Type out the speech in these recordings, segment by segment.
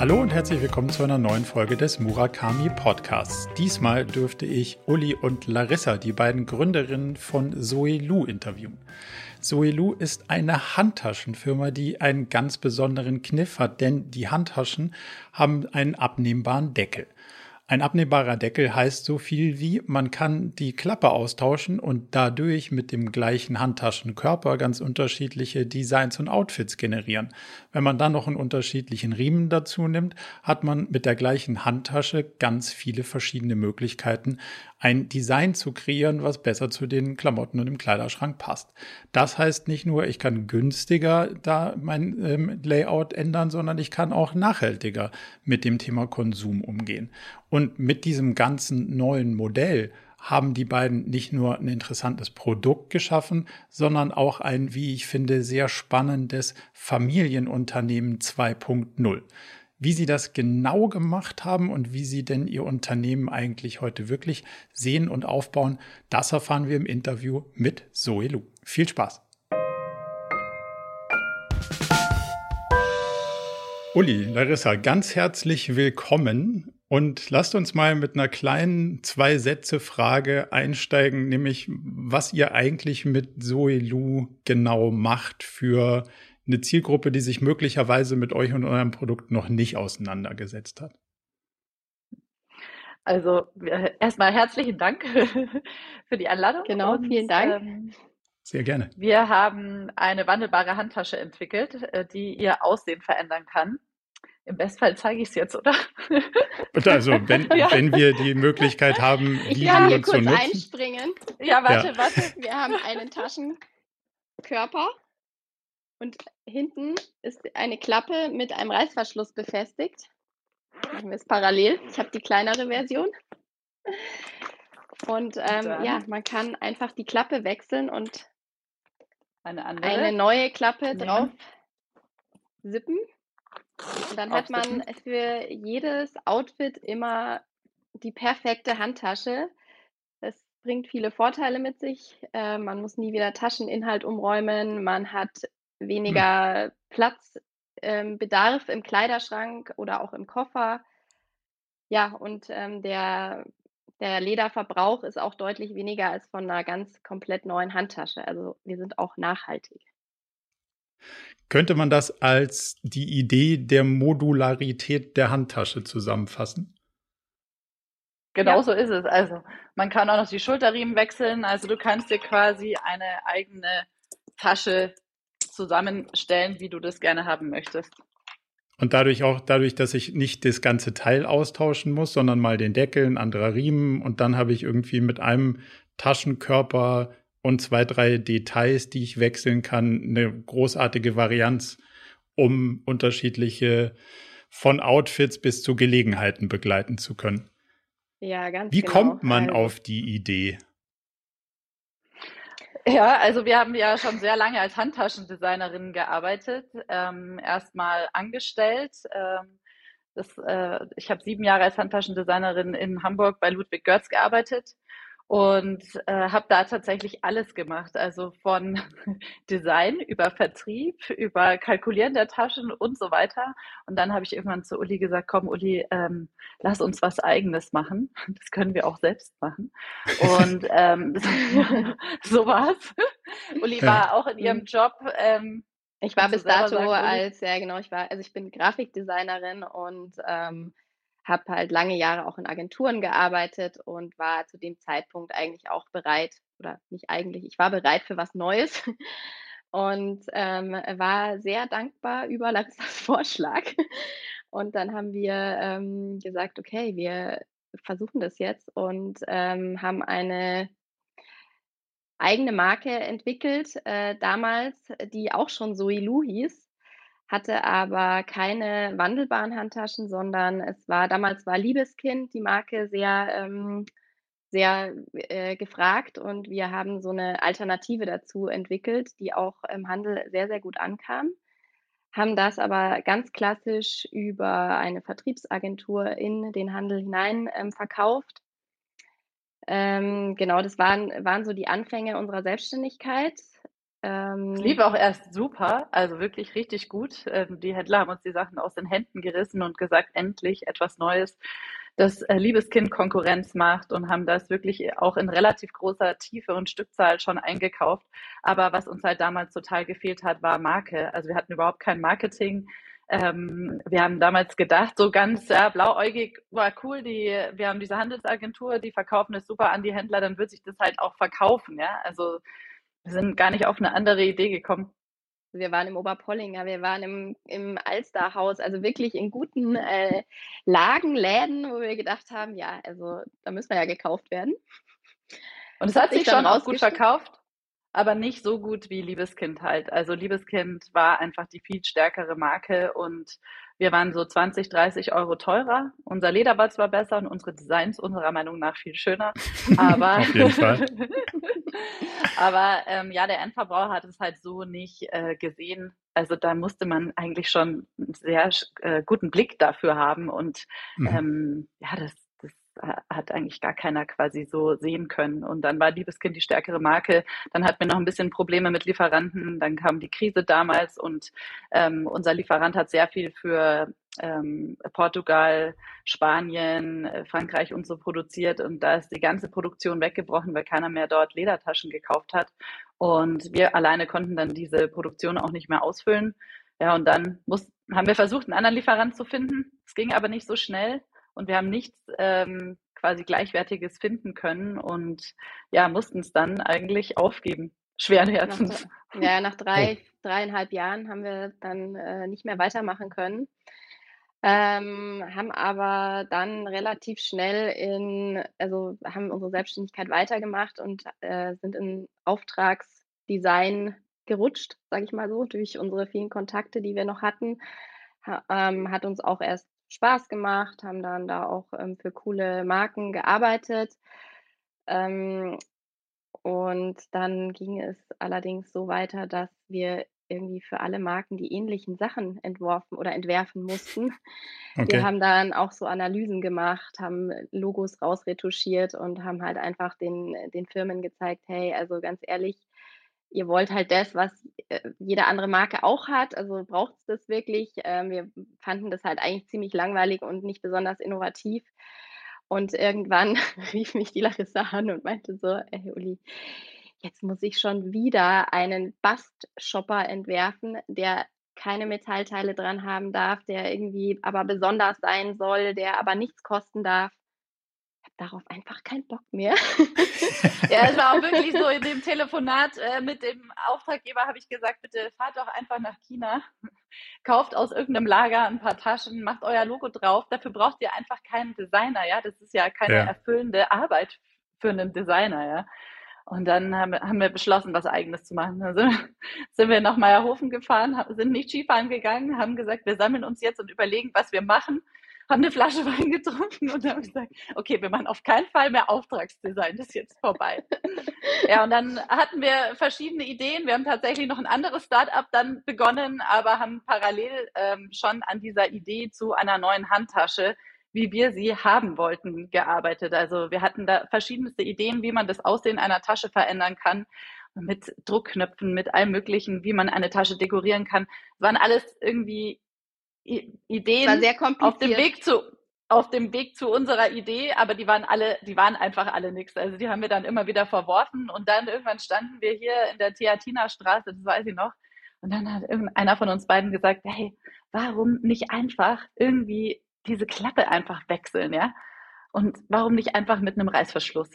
Hallo und herzlich willkommen zu einer neuen Folge des Murakami Podcasts. Diesmal dürfte ich Uli und Larissa, die beiden Gründerinnen von Zoe Lu, interviewen. Zoe Lu ist eine Handtaschenfirma, die einen ganz besonderen Kniff hat, denn die Handtaschen haben einen abnehmbaren Deckel. Ein abnehmbarer Deckel heißt so viel wie, man kann die Klappe austauschen und dadurch mit dem gleichen Handtaschenkörper ganz unterschiedliche Designs und Outfits generieren. Wenn man dann noch einen unterschiedlichen Riemen dazu nimmt, hat man mit der gleichen Handtasche ganz viele verschiedene Möglichkeiten, ein Design zu kreieren, was besser zu den Klamotten und dem Kleiderschrank passt. Das heißt nicht nur, ich kann günstiger da mein ähm, Layout ändern, sondern ich kann auch nachhaltiger mit dem Thema Konsum umgehen. Und mit diesem ganzen neuen Modell haben die beiden nicht nur ein interessantes Produkt geschaffen, sondern auch ein, wie ich finde, sehr spannendes Familienunternehmen 2.0. Wie Sie das genau gemacht haben und wie Sie denn Ihr Unternehmen eigentlich heute wirklich sehen und aufbauen, das erfahren wir im Interview mit Zoe Lu. Viel Spaß! Uli, Larissa, ganz herzlich willkommen und lasst uns mal mit einer kleinen Zwei-Sätze-Frage einsteigen, nämlich was ihr eigentlich mit Zoe Lu genau macht für eine Zielgruppe, die sich möglicherweise mit euch und eurem Produkt noch nicht auseinandergesetzt hat? Also erstmal herzlichen Dank für die Einladung. Genau, und, vielen Dank. Ähm, Sehr gerne. Wir haben eine wandelbare Handtasche entwickelt, äh, die ihr Aussehen verändern kann. Im Bestfall zeige ich es jetzt, oder? Also, wenn, ja. wenn wir die Möglichkeit haben, die ich kann hier kurz nutzen. einspringen. Ja, warte, ja. warte. Wir haben einen Taschenkörper und hinten ist eine Klappe mit einem Reißverschluss befestigt. Machen wir es parallel. Ich habe die kleinere Version. Und ähm, ja, man kann einfach die Klappe wechseln und eine, andere. eine neue Klappe drauf sippen. Und dann hat man für jedes Outfit immer die perfekte Handtasche. Das bringt viele Vorteile mit sich. Äh, man muss nie wieder Tascheninhalt umräumen. Man hat hm. weniger hm. Platzbedarf ähm, im Kleiderschrank oder auch im Koffer. Ja, und ähm, der, der Lederverbrauch ist auch deutlich weniger als von einer ganz komplett neuen Handtasche. Also wir sind auch nachhaltig. Könnte man das als die Idee der Modularität der Handtasche zusammenfassen? Genau ja. so ist es. Also man kann auch noch die Schulterriemen wechseln. Also du kannst dir quasi eine eigene Tasche zusammenstellen, wie du das gerne haben möchtest. Und dadurch auch, dadurch, dass ich nicht das ganze Teil austauschen muss, sondern mal den Deckel, ein anderer Riemen und dann habe ich irgendwie mit einem Taschenkörper und zwei, drei Details, die ich wechseln kann, eine großartige Varianz, um unterschiedliche von Outfits bis zu Gelegenheiten begleiten zu können. Ja, ganz Wie genau. kommt man also, auf die Idee? Ja, also wir haben ja schon sehr lange als Handtaschendesignerin gearbeitet, ähm, erstmal angestellt. Ähm, das, äh, ich habe sieben Jahre als Handtaschendesignerin in Hamburg bei Ludwig Görz gearbeitet und äh, habe da tatsächlich alles gemacht, also von Design über Vertrieb, über Kalkulieren der Taschen und so weiter. Und dann habe ich irgendwann zu Uli gesagt, komm Uli, ähm, lass uns was eigenes machen. Das können wir auch selbst machen. Und ähm, so, war's. Uli ja. war auch in ihrem mhm. Job. Ähm, ich war bis dato sagen, als, ja genau, ich war, also ich bin Grafikdesignerin und ähm, habe halt lange Jahre auch in Agenturen gearbeitet und war zu dem Zeitpunkt eigentlich auch bereit, oder nicht eigentlich, ich war bereit für was Neues und ähm, war sehr dankbar über Larissas Vorschlag. Und dann haben wir ähm, gesagt, okay, wir versuchen das jetzt und ähm, haben eine eigene Marke entwickelt, äh, damals, die auch schon Zoe Lu hieß hatte aber keine wandelbaren Handtaschen, sondern es war damals war Liebeskind die Marke sehr, ähm, sehr äh, gefragt und wir haben so eine Alternative dazu entwickelt, die auch im Handel sehr, sehr gut ankam. Haben das aber ganz klassisch über eine Vertriebsagentur in den Handel hinein ähm, verkauft. Ähm, genau, das waren, waren so die Anfänge unserer Selbstständigkeit. Ähm, lief auch erst super, also wirklich richtig gut. Ähm, die Händler haben uns die Sachen aus den Händen gerissen und gesagt, endlich etwas Neues, das äh, Liebeskind Konkurrenz macht und haben das wirklich auch in relativ großer Tiefe und Stückzahl schon eingekauft. Aber was uns halt damals total gefehlt hat, war Marke. Also wir hatten überhaupt kein Marketing. Ähm, wir haben damals gedacht, so ganz ja, blauäugig war cool, die, wir haben diese Handelsagentur, die verkaufen es super an die Händler, dann wird sich das halt auch verkaufen, ja. Also wir sind gar nicht auf eine andere Idee gekommen. Wir waren im Oberpollinger, wir waren im, im Alsterhaus, also wirklich in guten äh, Lagen, Läden, wo wir gedacht haben, ja, also da müssen wir ja gekauft werden. Und es hat sich schon auch gut verkauft aber nicht so gut wie Liebeskind halt. Also Liebeskind war einfach die viel stärkere Marke und wir waren so 20, 30 Euro teurer. Unser Leder war zwar besser und unsere Designs unserer Meinung nach viel schöner, aber, Auf jeden Fall. aber ähm, ja, der Endverbraucher hat es halt so nicht äh, gesehen. Also da musste man eigentlich schon einen sehr äh, guten Blick dafür haben und mhm. ähm, ja, das, hat eigentlich gar keiner quasi so sehen können. Und dann war Liebeskind die stärkere Marke. Dann hatten wir noch ein bisschen Probleme mit Lieferanten. Dann kam die Krise damals und ähm, unser Lieferant hat sehr viel für ähm, Portugal, Spanien, äh, Frankreich und so produziert. Und da ist die ganze Produktion weggebrochen, weil keiner mehr dort Ledertaschen gekauft hat. Und wir alleine konnten dann diese Produktion auch nicht mehr ausfüllen. Ja, und dann muss, haben wir versucht, einen anderen Lieferant zu finden. Es ging aber nicht so schnell und wir haben nichts ähm, quasi Gleichwertiges finden können und ja, mussten es dann eigentlich aufgeben. Schweren Herzens. Nach, ja, nach drei, dreieinhalb Jahren haben wir dann äh, nicht mehr weitermachen können. Ähm, haben aber dann relativ schnell in, also haben unsere Selbstständigkeit weitergemacht und äh, sind in Auftragsdesign gerutscht, sage ich mal so, durch unsere vielen Kontakte, die wir noch hatten. Ha, ähm, hat uns auch erst Spaß gemacht, haben dann da auch ähm, für coole Marken gearbeitet. Ähm, und dann ging es allerdings so weiter, dass wir irgendwie für alle Marken die ähnlichen Sachen entworfen oder entwerfen mussten. Okay. Wir haben dann auch so Analysen gemacht, haben Logos rausretuschiert und haben halt einfach den, den Firmen gezeigt, hey, also ganz ehrlich, ihr wollt halt das, was äh, jede andere Marke auch hat. Also braucht es das wirklich. Ähm, wir fanden das halt eigentlich ziemlich langweilig und nicht besonders innovativ. Und irgendwann rief mich die Larissa an und meinte so, hey Uli, jetzt muss ich schon wieder einen Bast-Shopper entwerfen, der keine Metallteile dran haben darf, der irgendwie aber besonders sein soll, der aber nichts kosten darf darauf einfach keinen Bock mehr. ja, es war auch wirklich so in dem Telefonat äh, mit dem Auftraggeber habe ich gesagt, bitte fahrt doch einfach nach China, kauft aus irgendeinem Lager ein paar Taschen, macht euer Logo drauf. Dafür braucht ihr einfach keinen Designer, ja. Das ist ja keine ja. erfüllende Arbeit für einen Designer, ja. Und dann haben, haben wir beschlossen, was Eigenes zu machen. Also sind wir nach Meierhofen gefahren, sind nicht Skifahren gegangen, haben gesagt, wir sammeln uns jetzt und überlegen, was wir machen haben eine Flasche Wein getrunken und haben gesagt, okay, wir machen auf keinen Fall mehr Auftragsdesign, das ist jetzt vorbei. ja, und dann hatten wir verschiedene Ideen. Wir haben tatsächlich noch ein anderes Startup dann begonnen, aber haben parallel ähm, schon an dieser Idee zu einer neuen Handtasche, wie wir sie haben wollten, gearbeitet. Also wir hatten da verschiedenste Ideen, wie man das Aussehen einer Tasche verändern kann mit Druckknöpfen, mit allem Möglichen, wie man eine Tasche dekorieren kann. Es waren alles irgendwie Ideen auf dem Weg zu auf dem Weg zu unserer Idee, aber die waren alle, die waren einfach alle nichts. Also die haben wir dann immer wieder verworfen und dann irgendwann standen wir hier in der Theatina Straße, das weiß ich noch. Und dann hat irgendeiner von uns beiden gesagt, hey, warum nicht einfach irgendwie diese Klappe einfach wechseln, ja? Und warum nicht einfach mit einem Reißverschluss?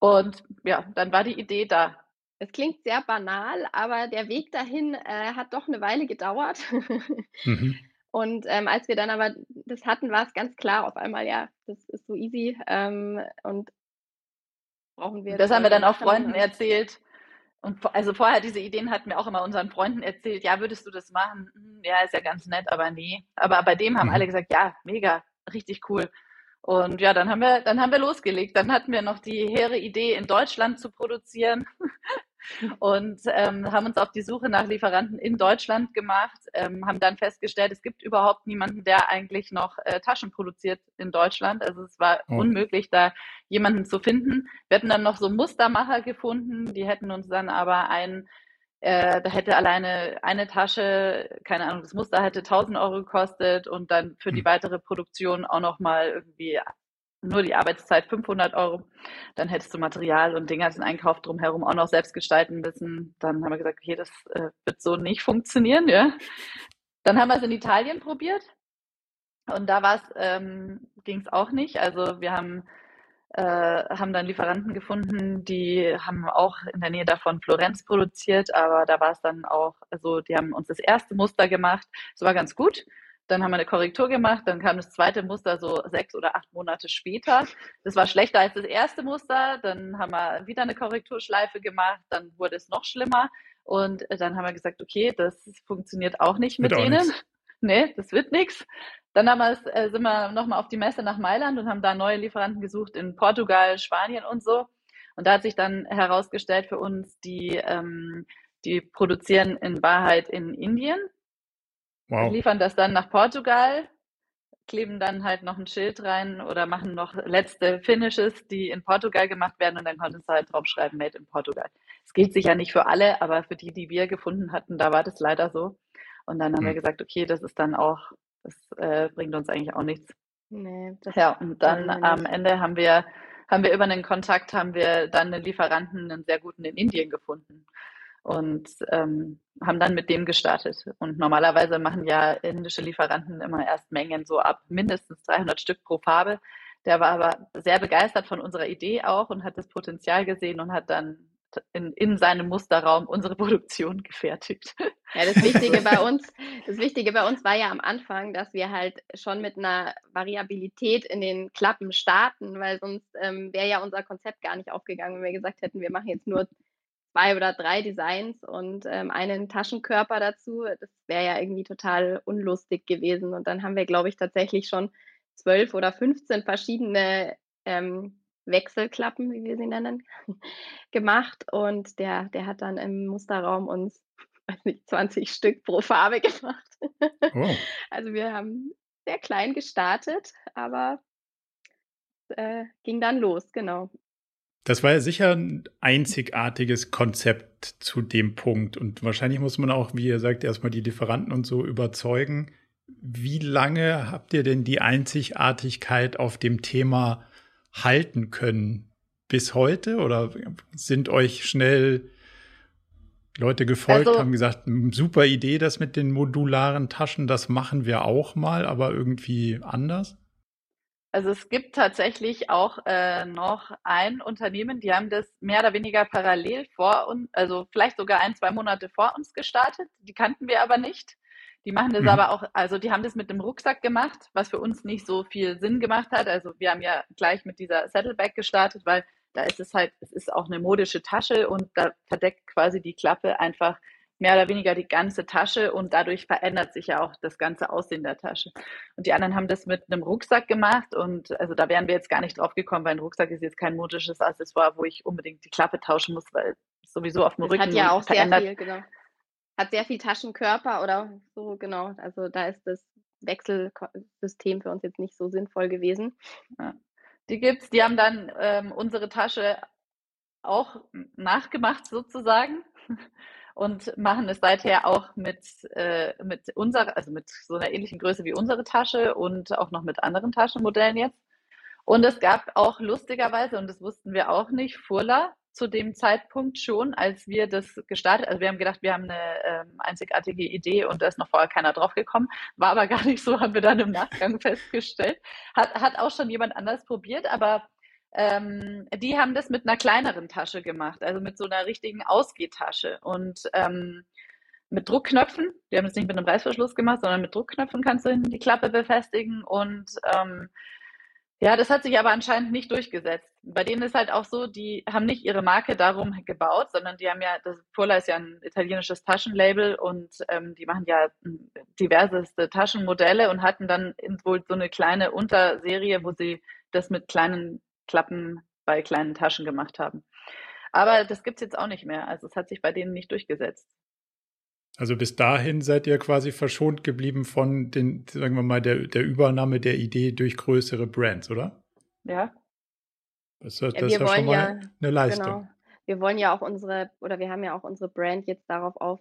Und ja, dann war die Idee da. Es klingt sehr banal, aber der Weg dahin äh, hat doch eine Weile gedauert. Mhm. Und ähm, als wir dann aber das hatten, war es ganz klar auf einmal, ja, das ist so easy ähm, und brauchen wir. Das haben wir dann auch Freunden erzählt. Und also vorher diese Ideen hatten wir auch immer unseren Freunden erzählt. Ja, würdest du das machen? Hm, ja, ist ja ganz nett, aber nee. Aber bei dem haben mhm. alle gesagt, ja, mega, richtig cool. Und ja, dann haben wir, dann haben wir losgelegt. Dann hatten wir noch die hehre Idee, in Deutschland zu produzieren. und ähm, haben uns auf die Suche nach Lieferanten in Deutschland gemacht, ähm, haben dann festgestellt, es gibt überhaupt niemanden, der eigentlich noch äh, Taschen produziert in Deutschland. Also es war oh. unmöglich, da jemanden zu finden. Wir hatten dann noch so Mustermacher gefunden, die hätten uns dann aber ein äh, da hätte alleine eine Tasche, keine Ahnung, das Muster hätte 1000 Euro gekostet und dann für die hm. weitere Produktion auch nochmal irgendwie nur die Arbeitszeit 500 Euro. Dann hättest du Material und den ganzen Einkauf drumherum auch noch selbst gestalten müssen. Dann haben wir gesagt, okay, das äh, wird so nicht funktionieren. Ja. Dann haben wir es in Italien probiert und da ähm, ging es auch nicht. Also wir haben äh, haben dann Lieferanten gefunden, die haben auch in der Nähe davon Florenz produziert, aber da war es dann auch, also die haben uns das erste Muster gemacht, es war ganz gut. Dann haben wir eine Korrektur gemacht, dann kam das zweite Muster so sechs oder acht Monate später. Das war schlechter als das erste Muster. Dann haben wir wieder eine Korrekturschleife gemacht, dann wurde es noch schlimmer. Und dann haben wir gesagt, okay, das funktioniert auch nicht mit, mit denen. Nee, das wird nichts. Dann haben wir, äh, sind wir nochmal auf die Messe nach Mailand und haben da neue Lieferanten gesucht in Portugal, Spanien und so. Und da hat sich dann herausgestellt für uns, die, ähm, die produzieren in Wahrheit in Indien Wow. Die liefern das dann nach Portugal, kleben dann halt noch ein Schild rein oder machen noch letzte Finishes, die in Portugal gemacht werden und dann konntest du halt draufschreiben, Made in Portugal. Es gilt sicher nicht für alle, aber für die, die wir gefunden hatten, da war das leider so. Und dann haben hm. wir gesagt, okay, das ist dann auch, das äh, bringt uns eigentlich auch nichts. Nee, ja, und dann am Ende haben wir, haben wir über einen Kontakt, haben wir dann einen Lieferanten, einen sehr guten in Indien gefunden und ähm, haben dann mit dem gestartet. Und normalerweise machen ja indische Lieferanten immer erst Mengen so ab mindestens 300 Stück pro Farbe. Der war aber sehr begeistert von unserer Idee auch und hat das Potenzial gesehen und hat dann in, in seinem Musterraum unsere Produktion gefertigt. Ja, das Wichtige bei uns, das Wichtige bei uns war ja am Anfang, dass wir halt schon mit einer Variabilität in den Klappen starten, weil sonst ähm, wäre ja unser Konzept gar nicht aufgegangen, wenn wir gesagt hätten, wir machen jetzt nur zwei oder drei Designs und ähm, einen Taschenkörper dazu. Das wäre ja irgendwie total unlustig gewesen. Und dann haben wir, glaube ich, tatsächlich schon zwölf oder 15 verschiedene ähm, Wechselklappen, wie wir sie nennen, gemacht. Und der, der hat dann im Musterraum uns, weiß nicht, 20 Stück pro Farbe gemacht. Oh. Also wir haben sehr klein gestartet, aber äh, ging dann los, genau. Das war ja sicher ein einzigartiges Konzept zu dem Punkt. Und wahrscheinlich muss man auch, wie ihr sagt, erstmal die Lieferanten und so überzeugen. Wie lange habt ihr denn die Einzigartigkeit auf dem Thema halten können? Bis heute? Oder sind euch schnell Leute gefolgt, also, haben gesagt, super Idee, das mit den modularen Taschen, das machen wir auch mal, aber irgendwie anders? Also es gibt tatsächlich auch äh, noch ein Unternehmen, die haben das mehr oder weniger parallel vor uns, also vielleicht sogar ein, zwei Monate vor uns gestartet. Die kannten wir aber nicht. Die machen das mhm. aber auch, also die haben das mit dem Rucksack gemacht, was für uns nicht so viel Sinn gemacht hat. Also wir haben ja gleich mit dieser Saddleback gestartet, weil da ist es halt, es ist auch eine modische Tasche und da verdeckt quasi die Klappe einfach mehr oder weniger die ganze Tasche und dadurch verändert sich ja auch das ganze Aussehen der Tasche. Und die anderen haben das mit einem Rucksack gemacht und also da wären wir jetzt gar nicht drauf gekommen, weil ein Rucksack ist jetzt kein modisches Accessoire, wo ich unbedingt die Klappe tauschen muss, weil sowieso auf dem das Rücken hat ja auch verändert. sehr viel, genau. Hat sehr viel Taschenkörper oder so, genau. Also da ist das Wechselsystem für uns jetzt nicht so sinnvoll gewesen. Ja. Die gibt's, die haben dann ähm, unsere Tasche auch nachgemacht sozusagen und machen es seither auch mit, äh, mit unserer, also mit so einer ähnlichen Größe wie unsere Tasche und auch noch mit anderen Taschenmodellen jetzt. Und es gab auch lustigerweise, und das wussten wir auch nicht, Furla zu dem Zeitpunkt schon, als wir das gestartet, also wir haben gedacht, wir haben eine ähm, einzigartige Idee und da ist noch vorher keiner drauf gekommen, war aber gar nicht so, haben wir dann im Nachgang festgestellt. Hat, hat auch schon jemand anders probiert, aber ähm, die haben das mit einer kleineren Tasche gemacht, also mit so einer richtigen Ausgehtasche und ähm, mit Druckknöpfen. Die haben es nicht mit einem Reißverschluss gemacht, sondern mit Druckknöpfen kannst du hinten die Klappe befestigen und ähm, ja, das hat sich aber anscheinend nicht durchgesetzt. Bei denen ist halt auch so, die haben nicht ihre Marke darum gebaut, sondern die haben ja, das Purla ist ja ein italienisches Taschenlabel und ähm, die machen ja diverseste Taschenmodelle und hatten dann wohl so eine kleine Unterserie, wo sie das mit kleinen Klappen bei kleinen Taschen gemacht haben. Aber das gibt es jetzt auch nicht mehr. Also es hat sich bei denen nicht durchgesetzt. Also bis dahin seid ihr quasi verschont geblieben von den, sagen wir mal, der, der Übernahme der Idee durch größere Brands, oder? Ja. Das, das ja, ist ja schon mal ja, eine Leistung. Genau. wir wollen ja auch unsere, oder wir haben ja auch unsere Brand jetzt darauf auf,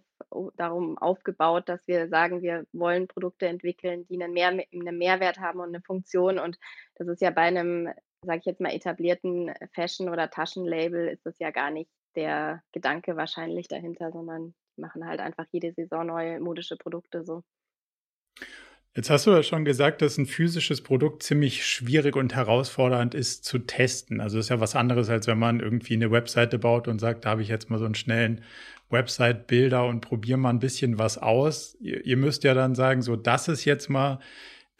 darum aufgebaut, dass wir sagen, wir wollen Produkte entwickeln, die einen, Mehr, einen Mehrwert haben und eine Funktion. Und das ist ja bei einem, sage ich jetzt mal, etablierten Fashion- oder Taschenlabel, ist das ja gar nicht der Gedanke wahrscheinlich dahinter, sondern machen halt einfach jede Saison neue modische Produkte so. Jetzt hast du ja schon gesagt, dass ein physisches Produkt ziemlich schwierig und herausfordernd ist zu testen. Also ist ja was anderes, als wenn man irgendwie eine Webseite baut und sagt, da habe ich jetzt mal so einen schnellen Website-Bilder und probiere mal ein bisschen was aus. Ihr, ihr müsst ja dann sagen, so, das ist jetzt mal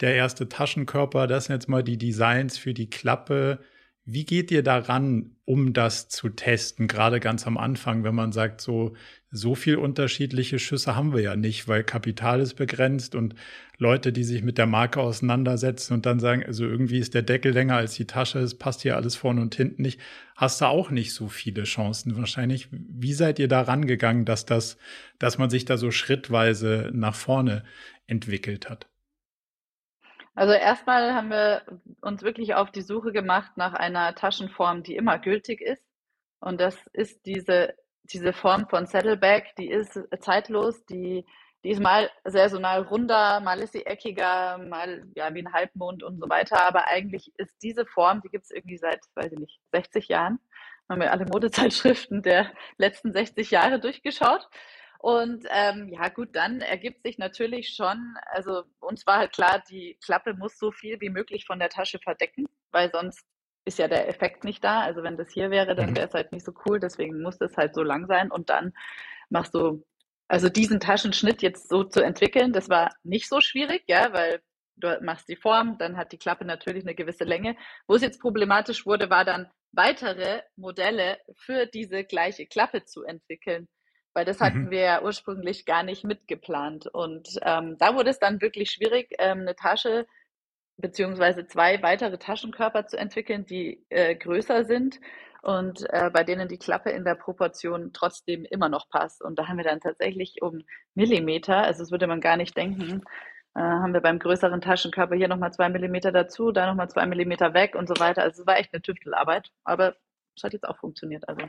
der erste Taschenkörper, das sind jetzt mal die Designs für die Klappe. Wie geht ihr daran, um das zu testen? Gerade ganz am Anfang, wenn man sagt, so, so viel unterschiedliche Schüsse haben wir ja nicht, weil Kapital ist begrenzt und Leute, die sich mit der Marke auseinandersetzen und dann sagen, also irgendwie ist der Deckel länger als die Tasche, es passt hier alles vorne und hinten nicht, hast du auch nicht so viele Chancen wahrscheinlich. Wie seid ihr da rangegangen, dass das, dass man sich da so schrittweise nach vorne entwickelt hat? Also erstmal haben wir uns wirklich auf die Suche gemacht nach einer Taschenform, die immer gültig ist. Und das ist diese, diese Form von Saddleback, die ist zeitlos, die, die ist mal saisonal runder, mal ist sie eckiger, mal ja wie ein Halbmond und so weiter. Aber eigentlich ist diese Form, die gibt es irgendwie seit, weiß ich nicht, 60 Jahren. Haben wir alle Modezeitschriften der letzten 60 Jahre durchgeschaut. Und ähm, ja, gut, dann ergibt sich natürlich schon, also uns war halt klar, die Klappe muss so viel wie möglich von der Tasche verdecken, weil sonst ist ja der Effekt nicht da. Also wenn das hier wäre, dann mhm. wäre es halt nicht so cool. Deswegen muss es halt so lang sein. Und dann machst du, also diesen Taschenschnitt jetzt so zu entwickeln, das war nicht so schwierig, ja, weil du machst die Form, dann hat die Klappe natürlich eine gewisse Länge. Wo es jetzt problematisch wurde, war dann weitere Modelle für diese gleiche Klappe zu entwickeln weil das hatten mhm. wir ja ursprünglich gar nicht mitgeplant. Und ähm, da wurde es dann wirklich schwierig, ähm, eine Tasche beziehungsweise zwei weitere Taschenkörper zu entwickeln, die äh, größer sind und äh, bei denen die Klappe in der Proportion trotzdem immer noch passt. Und da haben wir dann tatsächlich um Millimeter, also das würde man gar nicht denken, äh, haben wir beim größeren Taschenkörper hier nochmal zwei Millimeter dazu, da nochmal zwei Millimeter weg und so weiter. Also es war echt eine Tüftelarbeit, aber das hat jetzt auch funktioniert. Also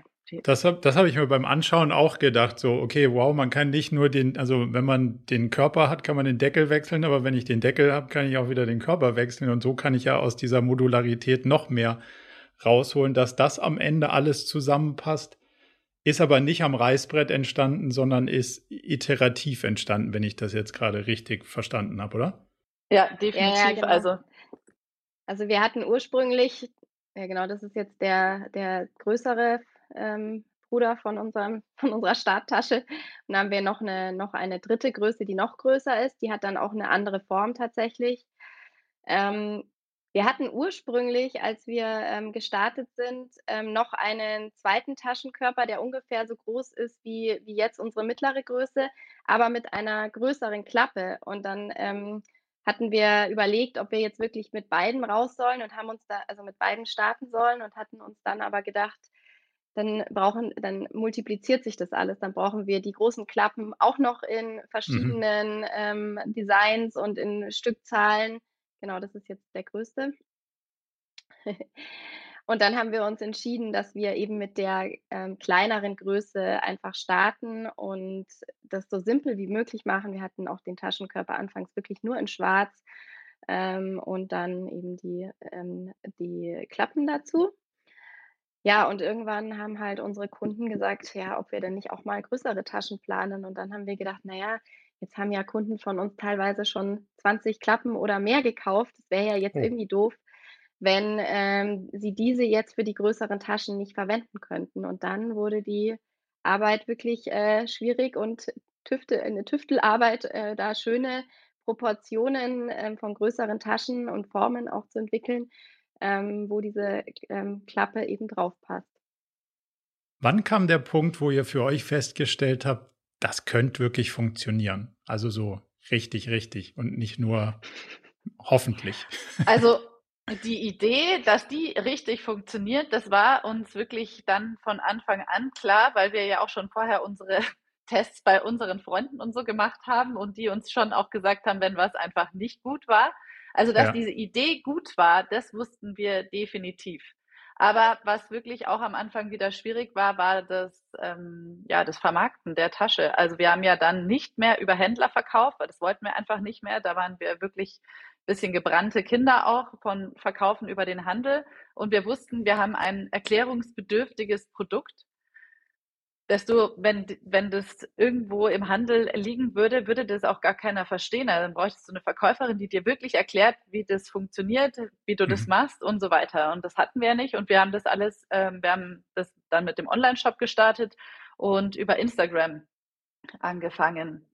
das habe das hab ich mir beim Anschauen auch gedacht. So, okay, wow, man kann nicht nur den, also wenn man den Körper hat, kann man den Deckel wechseln, aber wenn ich den Deckel habe, kann ich auch wieder den Körper wechseln. Und so kann ich ja aus dieser Modularität noch mehr rausholen, dass das am Ende alles zusammenpasst. Ist aber nicht am Reißbrett entstanden, sondern ist iterativ entstanden, wenn ich das jetzt gerade richtig verstanden habe, oder? Ja, definitiv. Ja, ja, genau. Also also wir hatten ursprünglich ja, genau, das ist jetzt der, der größere ähm, Bruder von, unserem, von unserer Starttasche. Und dann haben wir noch eine, noch eine dritte Größe, die noch größer ist. Die hat dann auch eine andere Form tatsächlich. Ähm, wir hatten ursprünglich, als wir ähm, gestartet sind, ähm, noch einen zweiten Taschenkörper, der ungefähr so groß ist wie, wie jetzt unsere mittlere Größe, aber mit einer größeren Klappe. Und dann ähm, hatten wir überlegt, ob wir jetzt wirklich mit beiden raus sollen und haben uns da, also mit beiden starten sollen und hatten uns dann aber gedacht, dann brauchen, dann multipliziert sich das alles. Dann brauchen wir die großen Klappen auch noch in mhm. verschiedenen mhm. ähm, Designs und in Stückzahlen. Genau, das ist jetzt der größte. Und dann haben wir uns entschieden, dass wir eben mit der ähm, kleineren Größe einfach starten und das so simpel wie möglich machen. Wir hatten auch den Taschenkörper anfangs wirklich nur in Schwarz ähm, und dann eben die, ähm, die Klappen dazu. Ja, und irgendwann haben halt unsere Kunden gesagt, ja, ob wir denn nicht auch mal größere Taschen planen. Und dann haben wir gedacht, naja, jetzt haben ja Kunden von uns teilweise schon 20 Klappen oder mehr gekauft. Das wäre ja jetzt oh. irgendwie doof, wenn ähm, sie diese jetzt für die größeren Taschen nicht verwenden könnten. Und dann wurde die Arbeit wirklich äh, schwierig und Tüfte, eine Tüftelarbeit, äh, da schöne Proportionen ähm, von größeren Taschen und Formen auch zu entwickeln, ähm, wo diese ähm, Klappe eben drauf passt. Wann kam der Punkt, wo ihr für euch festgestellt habt, das könnte wirklich funktionieren? Also so richtig, richtig und nicht nur hoffentlich. Also die Idee, dass die richtig funktioniert, das war uns wirklich dann von Anfang an klar, weil wir ja auch schon vorher unsere Tests bei unseren Freunden und so gemacht haben und die uns schon auch gesagt haben, wenn was einfach nicht gut war. Also, dass ja. diese Idee gut war, das wussten wir definitiv. Aber was wirklich auch am Anfang wieder schwierig war, war das, ähm, ja, das Vermarkten der Tasche. Also wir haben ja dann nicht mehr über Händler verkauft, weil das wollten wir einfach nicht mehr. Da waren wir wirklich bisschen gebrannte Kinder auch von Verkaufen über den Handel. Und wir wussten, wir haben ein erklärungsbedürftiges Produkt dass du, wenn, wenn das irgendwo im Handel liegen würde, würde das auch gar keiner verstehen. Also dann bräuchtest du eine Verkäuferin, die dir wirklich erklärt, wie das funktioniert, wie du mhm. das machst und so weiter. Und das hatten wir nicht. Und wir haben das alles, ähm, wir haben das dann mit dem Online-Shop gestartet und über Instagram angefangen,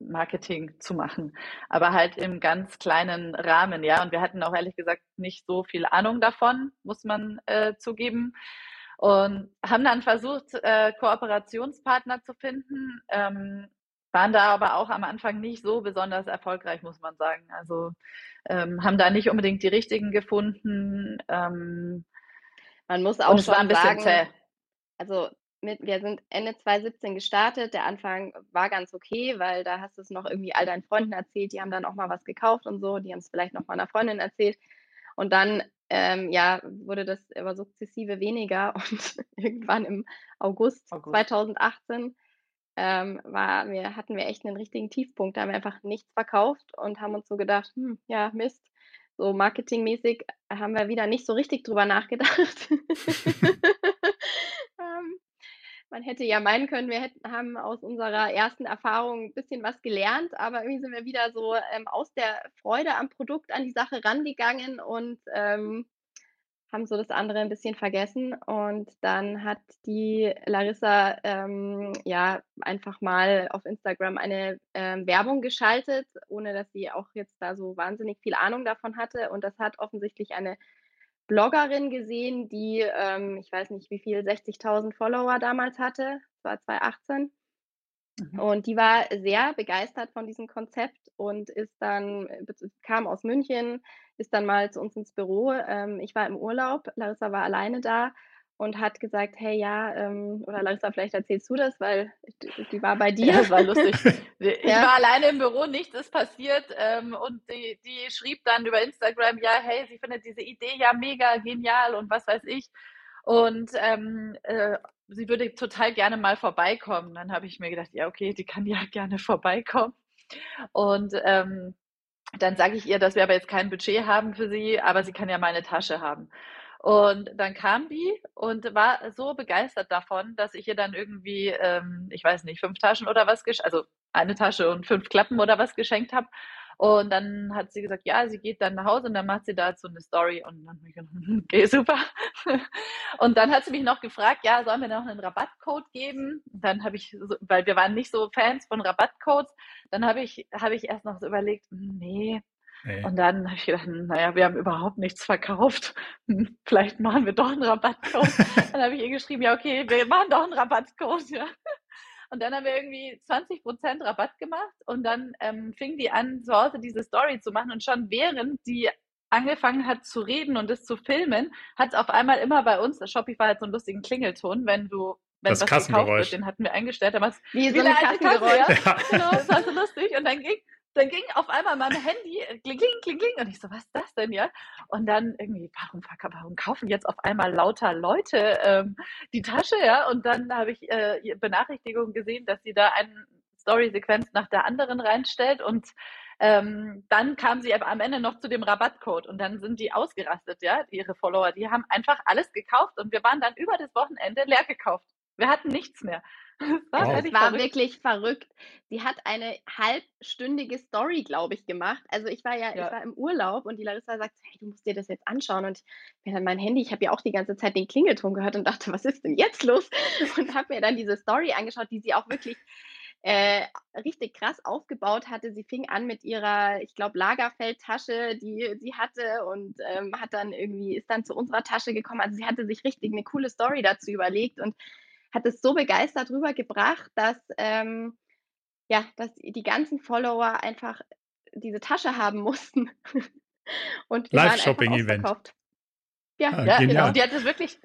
Marketing zu machen. Aber halt im ganz kleinen Rahmen, ja. Und wir hatten auch ehrlich gesagt nicht so viel Ahnung davon, muss man äh, zugeben und haben dann versucht, äh, Kooperationspartner zu finden, ähm, waren da aber auch am Anfang nicht so besonders erfolgreich, muss man sagen. Also ähm, haben da nicht unbedingt die richtigen gefunden. Ähm, man muss auch schon ein sagen, zäh. also mit, wir sind Ende 2017 gestartet. Der Anfang war ganz okay, weil da hast du es noch irgendwie all deinen Freunden erzählt, die haben dann auch mal was gekauft und so, die haben es vielleicht noch mal einer Freundin erzählt. Und dann ähm, ja, wurde das aber sukzessive weniger und irgendwann im August, August. 2018 ähm, war, wir, hatten wir echt einen richtigen Tiefpunkt. Da haben wir einfach nichts verkauft und haben uns so gedacht, hm, ja, Mist, so marketingmäßig haben wir wieder nicht so richtig drüber nachgedacht. man hätte ja meinen können, wir hätten, haben aus unserer ersten Erfahrung ein bisschen was gelernt, aber irgendwie sind wir wieder so ähm, aus der Freude am Produkt an die Sache rangegangen und ähm, haben so das andere ein bisschen vergessen. Und dann hat die Larissa ähm, ja einfach mal auf Instagram eine ähm, Werbung geschaltet, ohne dass sie auch jetzt da so wahnsinnig viel Ahnung davon hatte. Und das hat offensichtlich eine Bloggerin gesehen, die, ähm, ich weiß nicht wie viel, 60.000 Follower damals hatte, das war 2018. Mhm. Und die war sehr begeistert von diesem Konzept und ist dann, kam aus München, ist dann mal zu uns ins Büro. Ähm, ich war im Urlaub, Larissa war alleine da und hat gesagt, hey ja, ähm, oder Larissa, vielleicht erzählst du das, weil die, die war bei dir. Ja, das war lustig. Ich ja. war alleine im Büro, nichts ist passiert ähm, und die, die schrieb dann über Instagram, ja, hey, sie findet diese Idee ja mega genial und was weiß ich. Und ähm, äh, sie würde total gerne mal vorbeikommen. Dann habe ich mir gedacht, ja, okay, die kann ja gerne vorbeikommen. Und ähm, dann sage ich ihr, dass wir aber jetzt kein Budget haben für sie, aber sie kann ja mal eine Tasche haben. Und dann kam die und war so begeistert davon, dass ich ihr dann irgendwie, ähm, ich weiß nicht, fünf Taschen oder was, also eine Tasche und fünf Klappen oder was geschenkt habe. Und dann hat sie gesagt, ja, sie geht dann nach Hause und dann macht sie dazu eine Story. Und dann habe ich gedacht, okay, super. Und dann hat sie mich noch gefragt, ja, sollen wir noch einen Rabattcode geben? Und dann habe ich, weil wir waren nicht so Fans von Rabattcodes, dann habe ich, habe ich erst noch so überlegt, hm, nee, Nee. Und dann habe ich gedacht, naja, wir haben überhaupt nichts verkauft. Vielleicht machen wir doch einen Rabattcode. dann habe ich ihr geschrieben, ja, okay, wir machen doch einen Rabattcode. Ja. Und dann haben wir irgendwie 20 Prozent Rabatt gemacht und dann ähm, fing die an, zu Hause diese Story zu machen und schon während die angefangen hat zu reden und es zu filmen, hat es auf einmal immer bei uns, das Shopify hat so einen lustigen Klingelton, wenn du wenn das was gekauft wird, den hatten wir eingestellt, aber es wie so ein Kassengeräusch. Kasse, ja. Genau, das war so lustig und dann ging dann ging auf einmal mein Handy äh, kling, kling, kling, kling. Und ich so, was ist das denn, ja? Und dann irgendwie, warum, warum kaufen jetzt auf einmal lauter Leute ähm, die Tasche, ja? Und dann habe ich äh, Benachrichtigungen gesehen, dass sie da eine Story-Sequenz nach der anderen reinstellt und ähm, dann kam sie aber am Ende noch zu dem Rabattcode und dann sind die ausgerastet, ja, ihre Follower. Die haben einfach alles gekauft und wir waren dann über das Wochenende leer gekauft. Wir hatten nichts mehr. Das war, wow. war wirklich verrückt. Sie hat eine halbstündige Story, glaube ich, gemacht. Also ich war ja, ja, ich war im Urlaub und die Larissa sagt, hey, du musst dir das jetzt anschauen. Und ich bin dann mein Handy, ich habe ja auch die ganze Zeit den Klingelton gehört und dachte, was ist denn jetzt los? Und habe mir dann diese Story angeschaut, die sie auch wirklich äh, richtig krass aufgebaut hatte. Sie fing an mit ihrer, ich glaube, Lagerfeldtasche, die sie hatte und ähm, hat dann irgendwie, ist dann zu unserer Tasche gekommen. Also sie hatte sich richtig eine coole Story dazu überlegt und hat es so begeistert rübergebracht, dass, ähm, ja, dass die ganzen Follower einfach diese Tasche haben mussten. Und Live-Shopping-Event. Ja, ah, ja genau. Und die hat es wirklich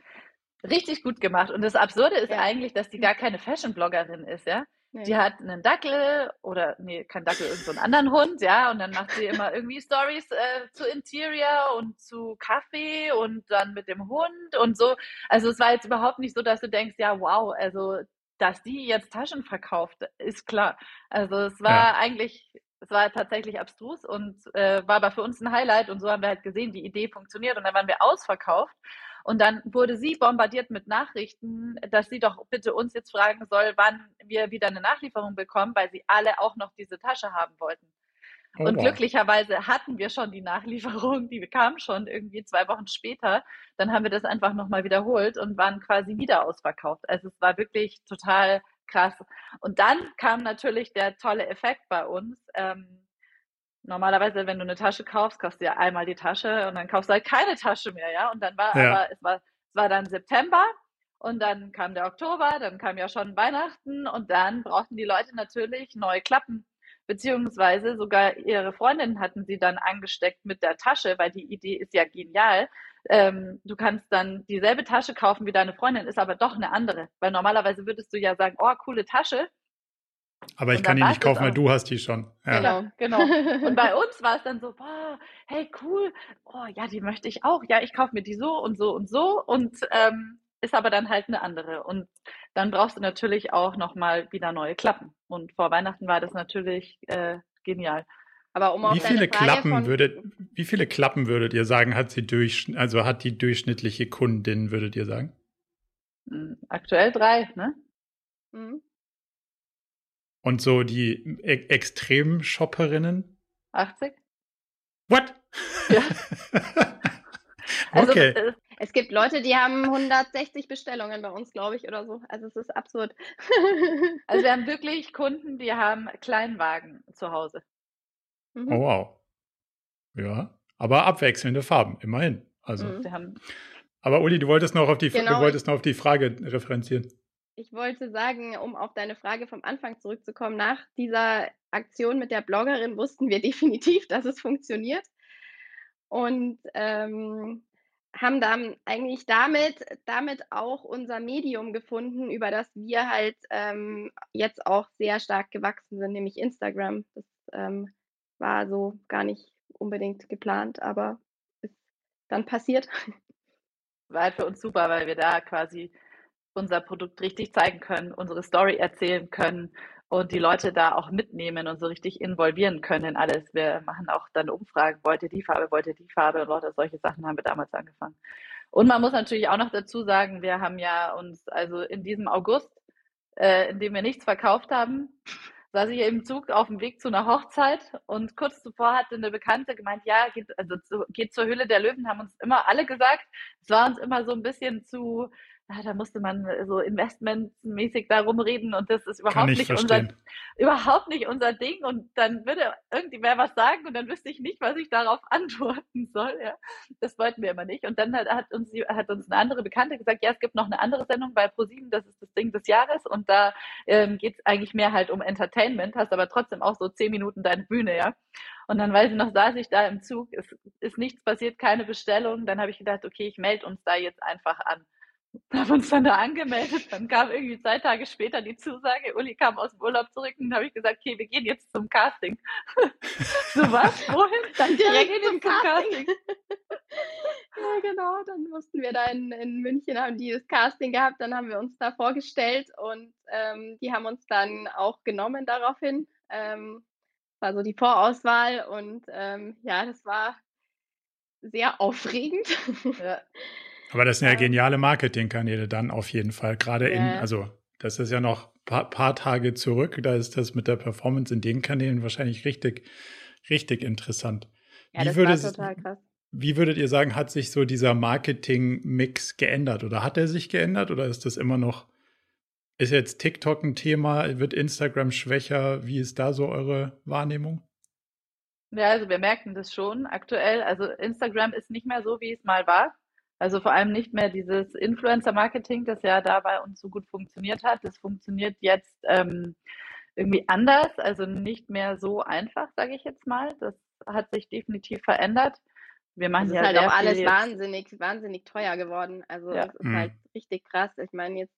richtig gut gemacht. Und das Absurde ist ja. eigentlich, dass die gar keine Fashion-Bloggerin ist, ja. Nee. Die hat einen Dackel oder, nee, kein Dackel, irgendeinen so anderen Hund, ja, und dann macht sie immer irgendwie Stories äh, zu Interior und zu Kaffee und dann mit dem Hund und so. Also es war jetzt überhaupt nicht so, dass du denkst, ja, wow, also dass die jetzt Taschen verkauft, ist klar. Also es war ja. eigentlich, es war tatsächlich abstrus und äh, war aber für uns ein Highlight und so haben wir halt gesehen, die Idee funktioniert und dann waren wir ausverkauft. Und dann wurde sie bombardiert mit Nachrichten, dass sie doch bitte uns jetzt fragen soll, wann wir wieder eine Nachlieferung bekommen, weil sie alle auch noch diese Tasche haben wollten. Oh, und glücklicherweise hatten wir schon die Nachlieferung, die kam schon irgendwie zwei Wochen später. Dann haben wir das einfach nochmal wiederholt und waren quasi wieder ausverkauft. Also es war wirklich total krass. Und dann kam natürlich der tolle Effekt bei uns. Ähm, normalerweise, wenn du eine Tasche kaufst, kaufst du ja einmal die Tasche und dann kaufst du halt keine Tasche mehr, ja. Und dann war ja. aber, es war, es war dann September und dann kam der Oktober, dann kam ja schon Weihnachten und dann brauchten die Leute natürlich neue Klappen. Beziehungsweise sogar ihre Freundin hatten sie dann angesteckt mit der Tasche, weil die Idee ist ja genial. Ähm, du kannst dann dieselbe Tasche kaufen wie deine Freundin, ist aber doch eine andere. Weil normalerweise würdest du ja sagen, oh, coole Tasche, aber ich kann die nicht kaufen, weil du hast die schon. Ja. Genau, genau. Und bei uns war es dann so, boah, hey, cool, oh ja, die möchte ich auch. Ja, ich kaufe mir die so und so und so und ähm, ist aber dann halt eine andere. Und dann brauchst du natürlich auch nochmal wieder neue Klappen. Und vor Weihnachten war das natürlich äh, genial. Aber um auf wie viele Klappen würdet, wie viele Klappen würdet ihr sagen, hat sie durch, also hat die durchschnittliche Kundin, würdet ihr sagen? Hm, aktuell drei, ne? Mhm. Und so die e Extrem-Shopperinnen? 80. What? Ja. also, okay. Äh, es gibt Leute, die haben 160 Bestellungen bei uns, glaube ich, oder so. Also es ist absurd. also wir haben wirklich Kunden, die haben Kleinwagen zu Hause. Mhm. Oh wow. Ja, aber abwechselnde Farben, immerhin. Also. Mhm. Aber Uli, du wolltest noch auf die, genau. du wolltest noch auf die Frage referenzieren ich wollte sagen, um auf deine Frage vom Anfang zurückzukommen, nach dieser Aktion mit der Bloggerin wussten wir definitiv, dass es funktioniert. Und ähm, haben dann eigentlich damit, damit auch unser Medium gefunden, über das wir halt ähm, jetzt auch sehr stark gewachsen sind, nämlich Instagram. Das ähm, war so gar nicht unbedingt geplant, aber ist dann passiert. War halt für uns super, weil wir da quasi unser Produkt richtig zeigen können, unsere Story erzählen können und die Leute da auch mitnehmen und so richtig involvieren können in alles. Wir machen auch dann Umfragen, wollt ihr die Farbe, wollt ihr die Farbe und lauter solche Sachen haben wir damals angefangen. Und man muss natürlich auch noch dazu sagen, wir haben ja uns also in diesem August, äh, in dem wir nichts verkauft haben, saß ich im Zug auf dem Weg zu einer Hochzeit und kurz zuvor hatte eine Bekannte gemeint, ja, geht, also zu, geht zur Hülle der Löwen, haben uns immer alle gesagt. Es war uns immer so ein bisschen zu, da musste man so investmentmäßig darum reden und das ist überhaupt nicht unser, überhaupt nicht unser Ding und dann würde irgendwer was sagen und dann wüsste ich nicht, was ich darauf antworten soll. Ja. Das wollten wir immer nicht. Und dann hat, hat, uns, hat uns eine andere Bekannte gesagt, ja, es gibt noch eine andere Sendung bei ProSieben, das ist das Ding des Jahres und da ähm, geht es eigentlich mehr halt um Entertainment, hast aber trotzdem auch so zehn Minuten deine Bühne, ja. Und dann weiß ich noch, saß ich da im Zug, es ist nichts passiert, keine Bestellung. Dann habe ich gedacht, okay, ich melde uns da jetzt einfach an haben uns dann da angemeldet. Dann kam irgendwie zwei Tage später die Zusage. Uli kam aus dem Urlaub zurück und dann habe ich gesagt, okay, wir gehen jetzt zum Casting. so was? Wohin? Dann direkt zum, zum Casting. Casting. ja, genau. Dann mussten wir da in, in München, haben die das Casting gehabt. Dann haben wir uns da vorgestellt und ähm, die haben uns dann auch genommen daraufhin. Ähm, war so die Vorauswahl und ähm, ja, das war sehr aufregend. Ja. Aber das sind ja geniale Marketingkanäle dann auf jeden Fall. Gerade in, also das ist ja noch ein paar, paar, Tage zurück. Da ist das mit der Performance in den Kanälen wahrscheinlich richtig, richtig interessant. Ja, wie das würde, war total krass. Wie würdet ihr sagen, hat sich so dieser Marketing-Mix geändert? Oder hat er sich geändert? Oder ist das immer noch, ist jetzt TikTok ein Thema? Wird Instagram schwächer? Wie ist da so eure Wahrnehmung? Ja, also wir merken das schon aktuell. Also Instagram ist nicht mehr so, wie es mal war. Also vor allem nicht mehr dieses Influencer-Marketing, das ja da bei uns so gut funktioniert hat. Das funktioniert jetzt ähm, irgendwie anders, also nicht mehr so einfach, sage ich jetzt mal. Das hat sich definitiv verändert. Wir machen es ja ist halt auch alles wahnsinnig, wahnsinnig teuer geworden. Also ja. es ist mhm. halt richtig krass. Ich meine, jetzt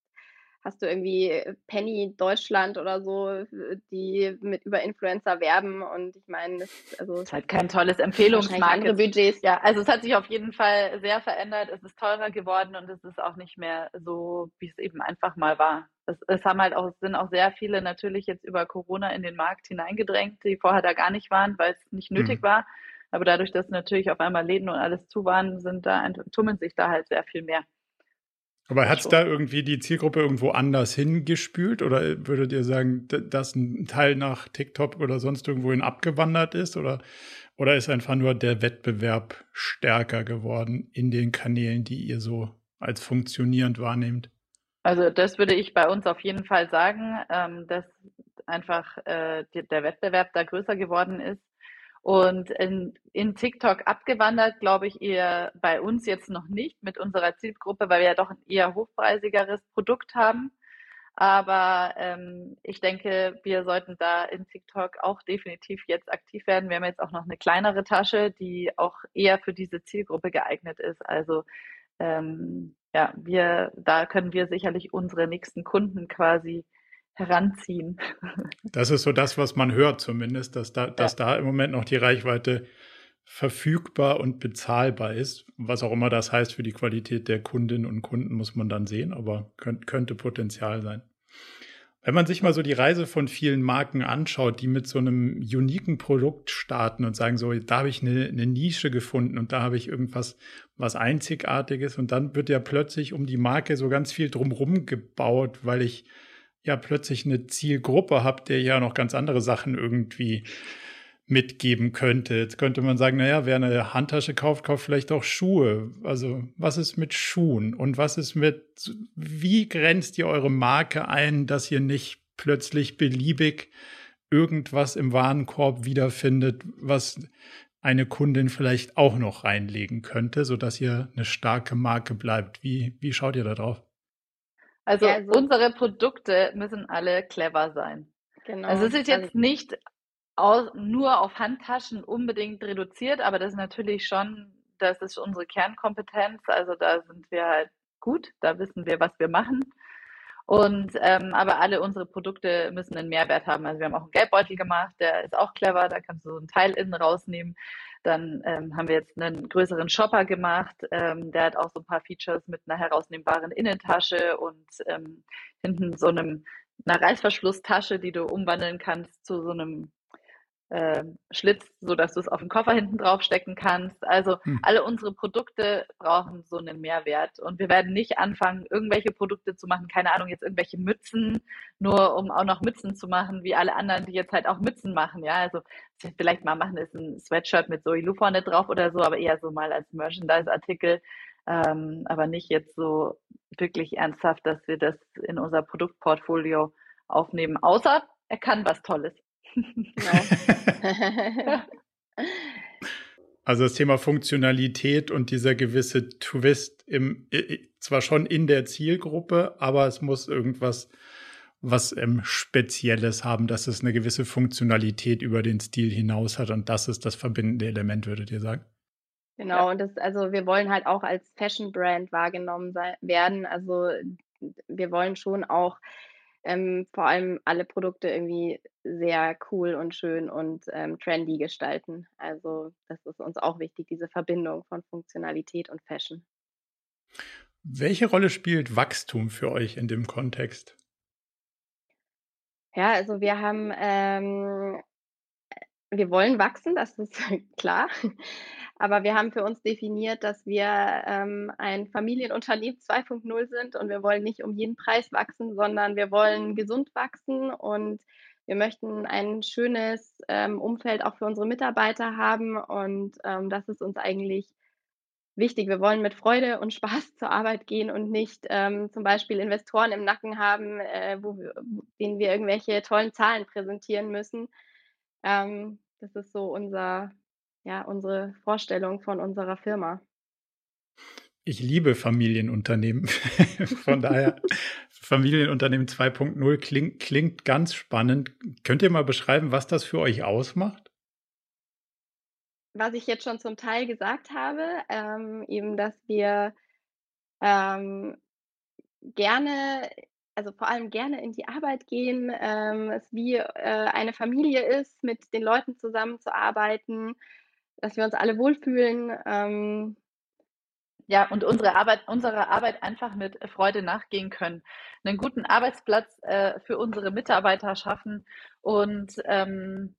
hast du irgendwie äh, Penny Deutschland oder so, die mit über Influencer werben und ich meine, das, also das ist halt kein tolles Empfehlungsmarkt. Budgets. Ja, also es hat sich auf jeden Fall sehr verändert. Es ist teurer geworden und es ist auch nicht mehr so, wie es eben einfach mal war. Es, es haben halt auch sind auch sehr viele natürlich jetzt über Corona in den Markt hineingedrängt, die vorher da gar nicht waren, weil es nicht nötig mhm. war. Aber dadurch, dass natürlich auf einmal Läden und alles zu waren, sind da tummeln sich da halt sehr viel mehr. Aber hat es da irgendwie die Zielgruppe irgendwo anders hingespült? Oder würdet ihr sagen, dass ein Teil nach TikTok oder sonst irgendwohin abgewandert ist? Oder, oder ist einfach nur der Wettbewerb stärker geworden in den Kanälen, die ihr so als funktionierend wahrnehmt? Also das würde ich bei uns auf jeden Fall sagen, ähm, dass einfach äh, der Wettbewerb da größer geworden ist und in, in TikTok abgewandert, glaube ich, eher bei uns jetzt noch nicht mit unserer Zielgruppe, weil wir ja doch ein eher hochpreisigeres Produkt haben. Aber ähm, ich denke, wir sollten da in TikTok auch definitiv jetzt aktiv werden. Wir haben jetzt auch noch eine kleinere Tasche, die auch eher für diese Zielgruppe geeignet ist. Also ähm, ja, wir, da können wir sicherlich unsere nächsten Kunden quasi heranziehen. Das ist so das, was man hört zumindest, dass da, dass da im Moment noch die Reichweite verfügbar und bezahlbar ist. Was auch immer das heißt für die Qualität der Kundinnen und Kunden, muss man dann sehen, aber könnt, könnte Potenzial sein. Wenn man sich mal so die Reise von vielen Marken anschaut, die mit so einem uniken Produkt starten und sagen, so, da habe ich eine, eine Nische gefunden und da habe ich irgendwas, was Einzigartiges und dann wird ja plötzlich um die Marke so ganz viel drumherum gebaut, weil ich ja plötzlich eine Zielgruppe habt, der ja noch ganz andere Sachen irgendwie mitgeben könnte. Jetzt könnte man sagen, naja, wer eine Handtasche kauft, kauft vielleicht auch Schuhe. Also was ist mit Schuhen und was ist mit, wie grenzt ihr eure Marke ein, dass ihr nicht plötzlich beliebig irgendwas im Warenkorb wiederfindet, was eine Kundin vielleicht auch noch reinlegen könnte, sodass ihr eine starke Marke bleibt. Wie, wie schaut ihr da drauf? Also, ja, also unsere Produkte müssen alle clever sein. Genau. Also es ist jetzt also, nicht aus, nur auf Handtaschen unbedingt reduziert, aber das ist natürlich schon, das ist unsere Kernkompetenz. Also da sind wir halt gut, da wissen wir, was wir machen. Und ähm, aber alle unsere Produkte müssen einen Mehrwert haben. Also wir haben auch einen Geldbeutel gemacht, der ist auch clever, da kannst du so ein Teil innen rausnehmen. Dann ähm, haben wir jetzt einen größeren Shopper gemacht, ähm, der hat auch so ein paar Features mit einer herausnehmbaren Innentasche und ähm, hinten so einem einer Reißverschlusstasche, die du umwandeln kannst zu so einem äh, Schlitz, so dass du es auf den Koffer hinten drauf stecken kannst. Also hm. alle unsere Produkte brauchen so einen Mehrwert und wir werden nicht anfangen, irgendwelche Produkte zu machen, keine Ahnung, jetzt irgendwelche Mützen, nur um auch noch Mützen zu machen, wie alle anderen, die jetzt halt auch Mützen machen. Ja, also vielleicht mal machen, ist ein Sweatshirt mit Zoe Lu vorne drauf oder so, aber eher so mal als Merchandise-Artikel. Ähm, aber nicht jetzt so wirklich ernsthaft, dass wir das in unser Produktportfolio aufnehmen, außer er kann was Tolles. also das Thema Funktionalität und dieser gewisse Twist im, zwar schon in der Zielgruppe, aber es muss irgendwas was ähm, Spezielles haben, dass es eine gewisse Funktionalität über den Stil hinaus hat und das ist das verbindende Element, würdet ihr sagen? Genau, und das, also wir wollen halt auch als Fashion Brand wahrgenommen sein, werden. Also wir wollen schon auch ähm, vor allem alle Produkte irgendwie sehr cool und schön und ähm, trendy gestalten. Also das ist uns auch wichtig, diese Verbindung von Funktionalität und Fashion. Welche Rolle spielt Wachstum für euch in dem Kontext? Ja, also wir haben, ähm, wir wollen wachsen, das ist klar. Aber wir haben für uns definiert, dass wir ähm, ein Familienunternehmen 2.0 sind und wir wollen nicht um jeden Preis wachsen, sondern wir wollen gesund wachsen und wir möchten ein schönes ähm, Umfeld auch für unsere Mitarbeiter haben und ähm, das ist uns eigentlich wichtig. Wir wollen mit Freude und Spaß zur Arbeit gehen und nicht ähm, zum Beispiel Investoren im Nacken haben, äh, wo wir, denen wir irgendwelche tollen Zahlen präsentieren müssen. Ähm, das ist so unser ja, unsere Vorstellung von unserer Firma. Ich liebe Familienunternehmen. von daher, Familienunternehmen 2.0 klingt, klingt ganz spannend. Könnt ihr mal beschreiben, was das für euch ausmacht? Was ich jetzt schon zum Teil gesagt habe, ähm, eben, dass wir ähm, gerne also vor allem gerne in die Arbeit gehen, ähm, es wie, äh, eine Familie ist, mit den Leuten zusammenzuarbeiten, dass wir uns alle wohlfühlen. Ähm, ja, und unsere Arbeit, unserer Arbeit einfach mit Freude nachgehen können. Einen guten Arbeitsplatz äh, für unsere Mitarbeiter schaffen und ähm,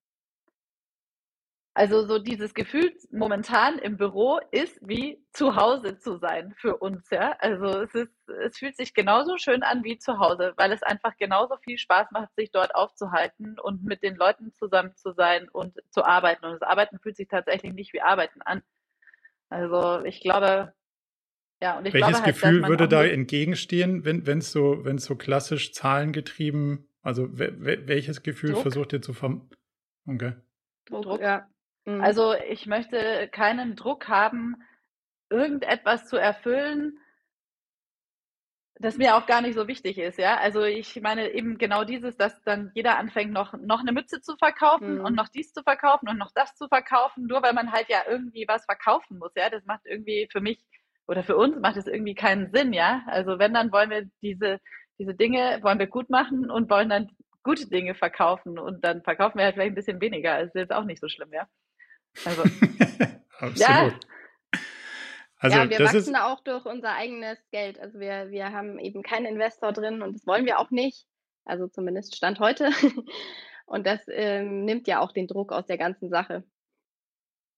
also so dieses Gefühl momentan im Büro ist wie zu Hause zu sein für uns, ja. Also es ist, es fühlt sich genauso schön an wie zu Hause, weil es einfach genauso viel Spaß macht, sich dort aufzuhalten und mit den Leuten zusammen zu sein und zu arbeiten. Und das Arbeiten fühlt sich tatsächlich nicht wie Arbeiten an. Also ich glaube, ja, und ich Welches glaube halt, Gefühl würde da entgegenstehen, wenn es so, wenn so klassisch zahlengetrieben, also welches Gefühl Druck? versucht ihr zu vermeiden? Okay. Druck, Druck, ja. Mhm. Also ich möchte keinen Druck haben, irgendetwas zu erfüllen, das mir auch gar nicht so wichtig ist, ja. Also ich meine eben genau dieses, dass dann jeder anfängt, noch, noch eine Mütze zu verkaufen mhm. und noch dies zu verkaufen und noch das zu verkaufen, nur weil man halt ja irgendwie was verkaufen muss, ja. Das macht irgendwie für mich oder für uns macht es irgendwie keinen Sinn, ja. Also wenn, dann wollen wir diese, diese Dinge, wollen wir gut machen und wollen dann gute Dinge verkaufen und dann verkaufen wir halt vielleicht ein bisschen weniger. Das ist jetzt auch nicht so schlimm, ja. Also, Absolut. Ja. Also, ja, wir wachsen ist... auch durch unser eigenes Geld. Also wir, wir haben eben keinen Investor drin und das wollen wir auch nicht. Also zumindest Stand heute. Und das ähm, nimmt ja auch den Druck aus der ganzen Sache.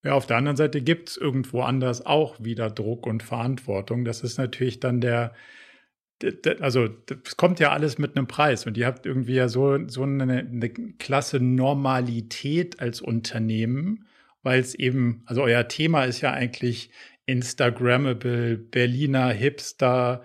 Ja, auf der anderen Seite gibt es irgendwo anders auch wieder Druck und Verantwortung. Das ist natürlich dann der, also es kommt ja alles mit einem Preis und ihr habt irgendwie ja so, so eine, eine klasse Normalität als Unternehmen, weil es eben, also euer Thema ist ja eigentlich Instagrammable, Berliner Hipster,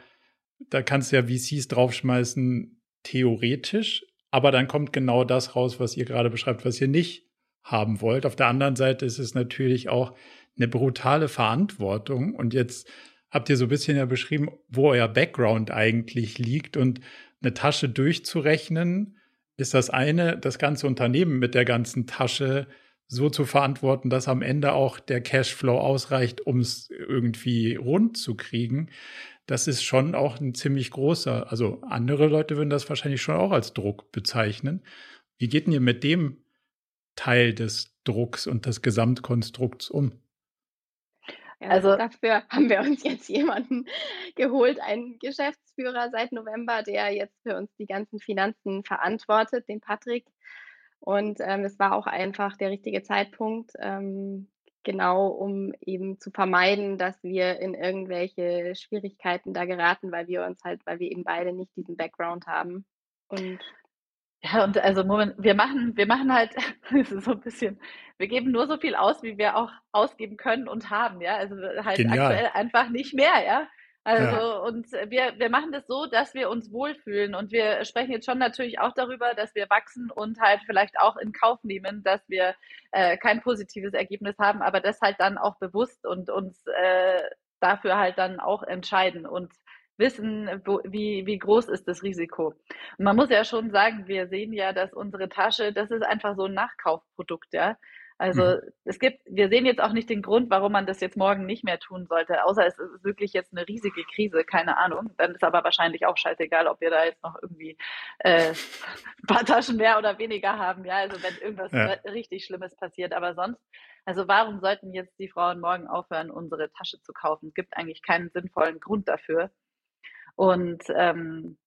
da kannst du ja VCs draufschmeißen, theoretisch, aber dann kommt genau das raus, was ihr gerade beschreibt, was ihr nicht haben wollt. Auf der anderen Seite ist es natürlich auch eine brutale Verantwortung. Und jetzt habt ihr so ein bisschen ja beschrieben, wo euer Background eigentlich liegt. Und eine Tasche durchzurechnen ist das eine, das ganze Unternehmen mit der ganzen Tasche so zu verantworten, dass am Ende auch der Cashflow ausreicht, um es irgendwie rund zu kriegen. Das ist schon auch ein ziemlich großer, also andere Leute würden das wahrscheinlich schon auch als Druck bezeichnen. Wie geht denn ihr mit dem Teil des Drucks und des Gesamtkonstrukts um? also dafür haben wir uns jetzt jemanden geholt, einen Geschäftsführer seit November, der jetzt für uns die ganzen Finanzen verantwortet, den Patrick. Und ähm, es war auch einfach der richtige Zeitpunkt, ähm, genau um eben zu vermeiden, dass wir in irgendwelche Schwierigkeiten da geraten, weil wir uns halt, weil wir eben beide nicht diesen Background haben. Und ja, und also Moment, wir machen, wir machen halt so ein bisschen, wir geben nur so viel aus, wie wir auch ausgeben können und haben, ja. Also halt Genial. aktuell einfach nicht mehr, ja. Also ja. und wir, wir machen das so, dass wir uns wohlfühlen und wir sprechen jetzt schon natürlich auch darüber, dass wir wachsen und halt vielleicht auch in Kauf nehmen, dass wir äh, kein positives Ergebnis haben, aber das halt dann auch bewusst und uns äh, dafür halt dann auch entscheiden und wissen, wo, wie, wie groß ist das Risiko. Und man muss ja schon sagen, wir sehen ja, dass unsere Tasche, das ist einfach so ein Nachkaufprodukt, ja. Also mhm. es gibt, wir sehen jetzt auch nicht den Grund, warum man das jetzt morgen nicht mehr tun sollte, außer es ist wirklich jetzt eine riesige Krise, keine Ahnung. Dann ist aber wahrscheinlich auch scheißegal, ob wir da jetzt noch irgendwie äh, ein paar Taschen mehr oder weniger haben, ja. Also wenn irgendwas ja. richtig Schlimmes passiert. Aber sonst, also warum sollten jetzt die Frauen morgen aufhören, unsere Tasche zu kaufen? Es gibt eigentlich keinen sinnvollen Grund dafür. Und ähm,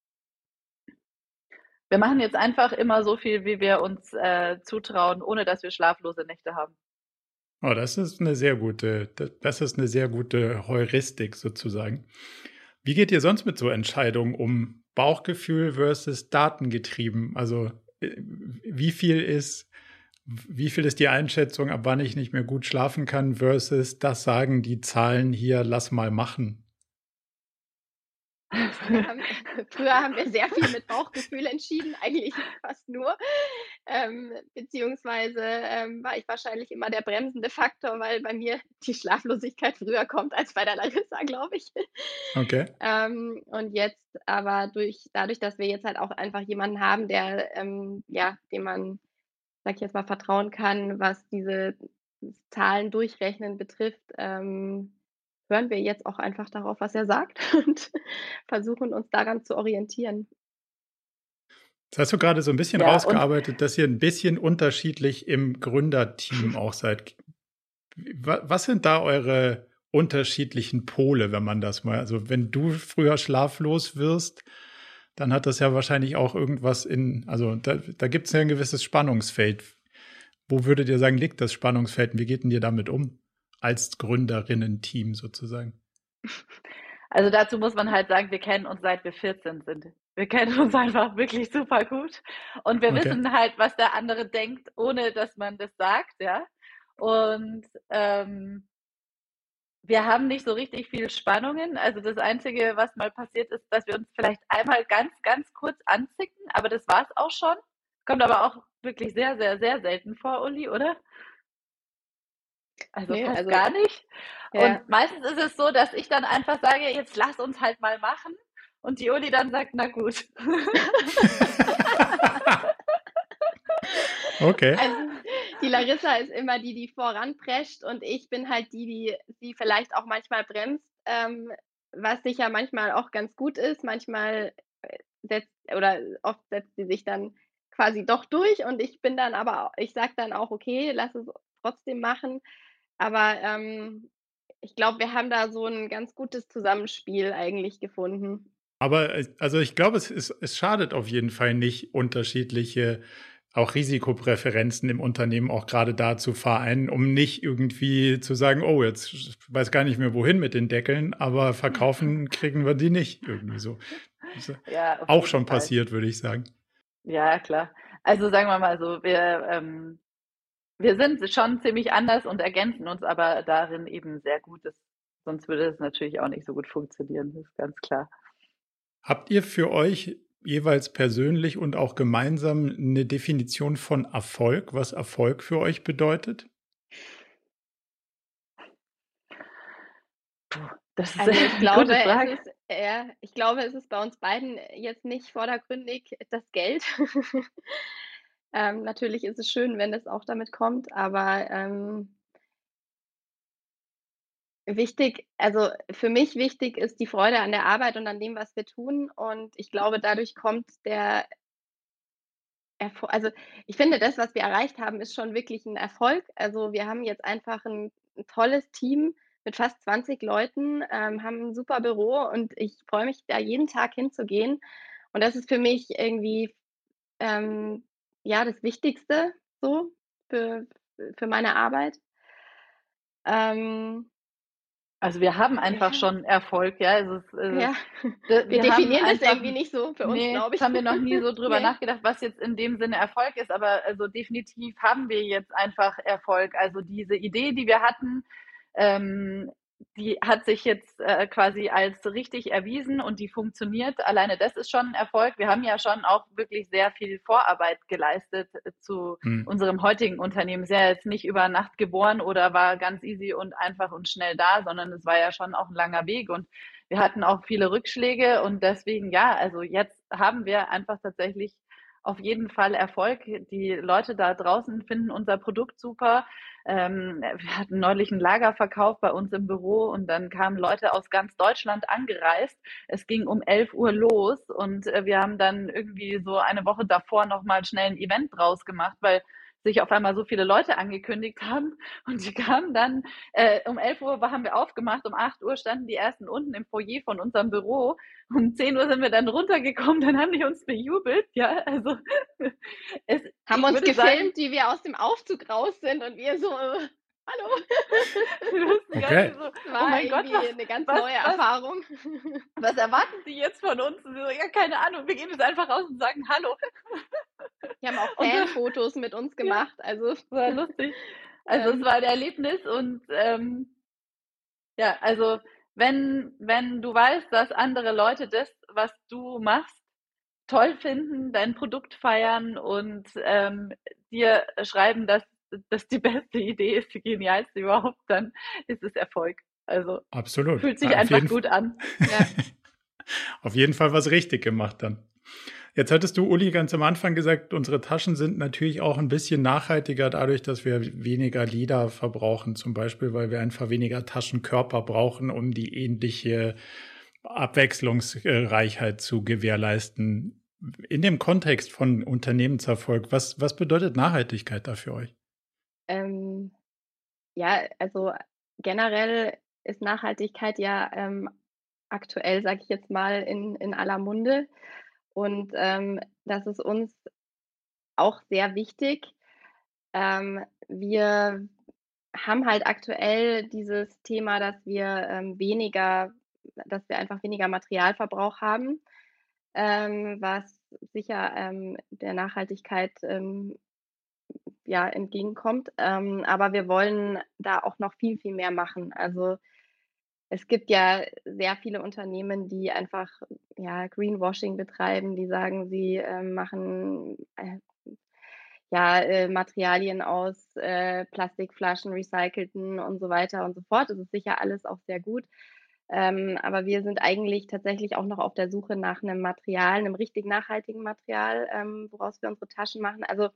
wir machen jetzt einfach immer so viel, wie wir uns äh, zutrauen, ohne dass wir schlaflose Nächte haben. Oh, das ist eine sehr gute, das ist eine sehr gute Heuristik sozusagen. Wie geht ihr sonst mit so Entscheidungen um? Bauchgefühl versus datengetrieben? Also äh, wie viel ist, wie viel ist die Einschätzung, ab wann ich nicht mehr gut schlafen kann, versus das sagen die Zahlen hier, lass mal machen? Früher haben, früher haben wir sehr viel mit Bauchgefühl entschieden, eigentlich fast nur. Ähm, beziehungsweise ähm, war ich wahrscheinlich immer der bremsende Faktor, weil bei mir die Schlaflosigkeit früher kommt als bei der Larissa, glaube ich. Okay. Ähm, und jetzt aber durch, dadurch, dass wir jetzt halt auch einfach jemanden haben, der, ähm, ja, dem man, sag ich jetzt mal, vertrauen kann, was diese Zahlen durchrechnen betrifft, ähm, hören wir jetzt auch einfach darauf, was er sagt und versuchen uns daran zu orientieren. Das hast du gerade so ein bisschen ja, rausgearbeitet, dass ihr ein bisschen unterschiedlich im Gründerteam auch seid. Was sind da eure unterschiedlichen Pole, wenn man das mal, also wenn du früher schlaflos wirst, dann hat das ja wahrscheinlich auch irgendwas in, also da, da gibt es ja ein gewisses Spannungsfeld. Wo würdet ihr sagen, liegt das Spannungsfeld und wie geht denn ihr damit um? Als Gründerinnen-Team sozusagen. Also dazu muss man halt sagen, wir kennen uns seit wir 14 sind. Wir kennen uns einfach wirklich super gut und wir okay. wissen halt, was der andere denkt, ohne dass man das sagt, ja. Und ähm, wir haben nicht so richtig viel Spannungen. Also das Einzige, was mal passiert ist, dass wir uns vielleicht einmal ganz, ganz kurz anzicken, aber das war es auch schon. Kommt aber auch wirklich sehr, sehr, sehr selten vor, Uli, oder? Also, nee, also gar nicht. Ja. Und meistens ist es so, dass ich dann einfach sage, jetzt lass uns halt mal machen. Und die Uli dann sagt, na gut. okay. Also, die Larissa ist immer die, die voranprescht und ich bin halt die, die sie vielleicht auch manchmal bremst, ähm, was sicher manchmal auch ganz gut ist. Manchmal äh, setzt oder oft setzt sie sich dann quasi doch durch und ich bin dann aber, ich sage dann auch, okay, lass es trotzdem machen. Aber ähm, ich glaube, wir haben da so ein ganz gutes Zusammenspiel eigentlich gefunden. Aber äh, also ich glaube, es, ist, es schadet auf jeden Fall nicht, unterschiedliche auch Risikopräferenzen im Unternehmen auch gerade da zu vereinen, um nicht irgendwie zu sagen, oh, jetzt weiß gar nicht mehr wohin mit den Deckeln, aber verkaufen kriegen wir die nicht irgendwie so. Ja, auch schon Fall. passiert, würde ich sagen. Ja, klar. Also sagen wir mal so, wir, ähm, wir sind schon ziemlich anders und ergänzen uns aber darin eben sehr gut. Das, sonst würde es natürlich auch nicht so gut funktionieren, das ist ganz klar. Habt ihr für euch jeweils persönlich und auch gemeinsam eine Definition von Erfolg, was Erfolg für euch bedeutet? Das ist also ich glaube, es ist, ja, ich glaube, es ist bei uns beiden jetzt nicht vordergründig das Geld. ähm, natürlich ist es schön, wenn es auch damit kommt, aber ähm, Wichtig, also für mich wichtig ist die Freude an der Arbeit und an dem, was wir tun. Und ich glaube, dadurch kommt der Erfolg. Also ich finde, das, was wir erreicht haben, ist schon wirklich ein Erfolg. Also wir haben jetzt einfach ein, ein tolles Team mit fast 20 Leuten, ähm, haben ein super Büro und ich freue mich, da jeden Tag hinzugehen. Und das ist für mich irgendwie ähm, ja das Wichtigste so für, für meine Arbeit. Ähm, also wir haben einfach ja. schon Erfolg, ja. Also es, äh, ja. Wir, wir definieren das irgendwie nicht so für uns, nee, glaube ich. haben wir noch nie so drüber nee. nachgedacht, was jetzt in dem Sinne Erfolg ist, aber also definitiv haben wir jetzt einfach Erfolg. Also diese Idee, die wir hatten, ähm, die hat sich jetzt äh, quasi als richtig erwiesen und die funktioniert. Alleine das ist schon ein Erfolg. Wir haben ja schon auch wirklich sehr viel Vorarbeit geleistet zu hm. unserem heutigen Unternehmen. Ist ja jetzt nicht über Nacht geboren oder war ganz easy und einfach und schnell da, sondern es war ja schon auch ein langer Weg und wir hatten auch viele Rückschläge und deswegen ja, also jetzt haben wir einfach tatsächlich auf jeden Fall Erfolg. Die Leute da draußen finden unser Produkt super. Ähm, wir hatten neulich einen Lagerverkauf bei uns im Büro und dann kamen Leute aus ganz Deutschland angereist. Es ging um 11 Uhr los und äh, wir haben dann irgendwie so eine Woche davor nochmal schnell ein Event draus gemacht, weil sich auf einmal so viele Leute angekündigt haben. Und die kamen dann, äh, um 11 Uhr haben wir aufgemacht, um 8 Uhr standen die ersten unten im Foyer von unserem Büro, um 10 Uhr sind wir dann runtergekommen, dann haben die uns bejubelt, ja, also es, haben uns gefilmt, sagen, wie wir aus dem Aufzug raus sind und wir so, Hallo. Okay. So, oh mein Gott, was, eine ganz was, neue was, Erfahrung. Was erwarten Sie jetzt von uns? So, ja, keine Ahnung. Wir gehen jetzt einfach raus und sagen Hallo. Wir haben auch Fanfotos mit uns gemacht. Ja, also es war lustig. Also ähm, es war ein Erlebnis und ähm, ja, also wenn, wenn du weißt, dass andere Leute das, was du machst, toll finden, dein Produkt feiern und ähm, dir schreiben, dass das die beste Idee ist, die genialste überhaupt, dann ist es Erfolg. Also Absolut. fühlt sich ja, einfach gut an. Ja. auf jeden Fall was richtig gemacht dann. Jetzt hattest du, Uli, ganz am Anfang gesagt, unsere Taschen sind natürlich auch ein bisschen nachhaltiger dadurch, dass wir weniger Leder verbrauchen, zum Beispiel, weil wir einfach weniger Taschenkörper brauchen, um die ähnliche Abwechslungsreichheit zu gewährleisten. in dem Kontext von Unternehmenserfolg, was, was bedeutet Nachhaltigkeit da für euch? Ähm, ja, also generell ist Nachhaltigkeit ja ähm, aktuell, sage ich jetzt mal, in, in aller Munde. Und ähm, das ist uns auch sehr wichtig. Ähm, wir haben halt aktuell dieses Thema, dass wir ähm, weniger, dass wir einfach weniger Materialverbrauch haben, ähm, was sicher der Nachhaltigkeit ähm, ja, entgegenkommt. Ähm, aber wir wollen da auch noch viel, viel mehr machen. Also es gibt ja sehr viele Unternehmen, die einfach ja, Greenwashing betreiben, die sagen, sie äh, machen äh, ja, äh, Materialien aus äh, Plastikflaschen, recycelten und so weiter und so fort. Das ist sicher alles auch sehr gut. Ähm, aber wir sind eigentlich tatsächlich auch noch auf der Suche nach einem Material, einem richtig nachhaltigen Material, ähm, woraus wir unsere Taschen machen. Also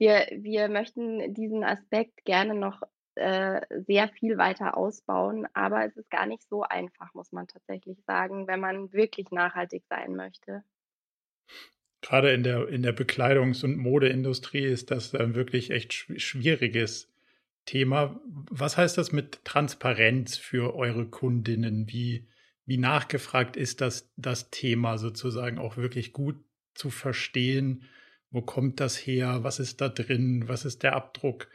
wir, wir möchten diesen Aspekt gerne noch äh, sehr viel weiter ausbauen, aber es ist gar nicht so einfach, muss man tatsächlich sagen, wenn man wirklich nachhaltig sein möchte. Gerade in der, in der Bekleidungs- und Modeindustrie ist das ein wirklich echt schwieriges Thema. Was heißt das mit Transparenz für eure Kundinnen? Wie, wie nachgefragt ist das, das Thema sozusagen auch wirklich gut zu verstehen? Wo kommt das her? Was ist da drin? Was ist der Abdruck?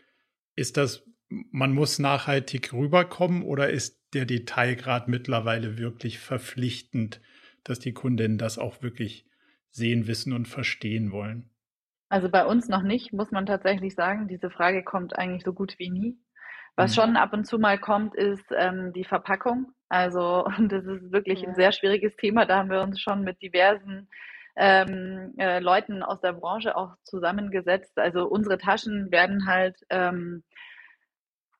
Ist das, man muss nachhaltig rüberkommen oder ist der Detailgrad mittlerweile wirklich verpflichtend, dass die Kundinnen das auch wirklich sehen, wissen und verstehen wollen? Also bei uns noch nicht, muss man tatsächlich sagen. Diese Frage kommt eigentlich so gut wie nie. Was mhm. schon ab und zu mal kommt, ist ähm, die Verpackung. Also das ist wirklich ja. ein sehr schwieriges Thema. Da haben wir uns schon mit diversen ähm, äh, Leuten aus der Branche auch zusammengesetzt. Also unsere Taschen werden halt, ähm,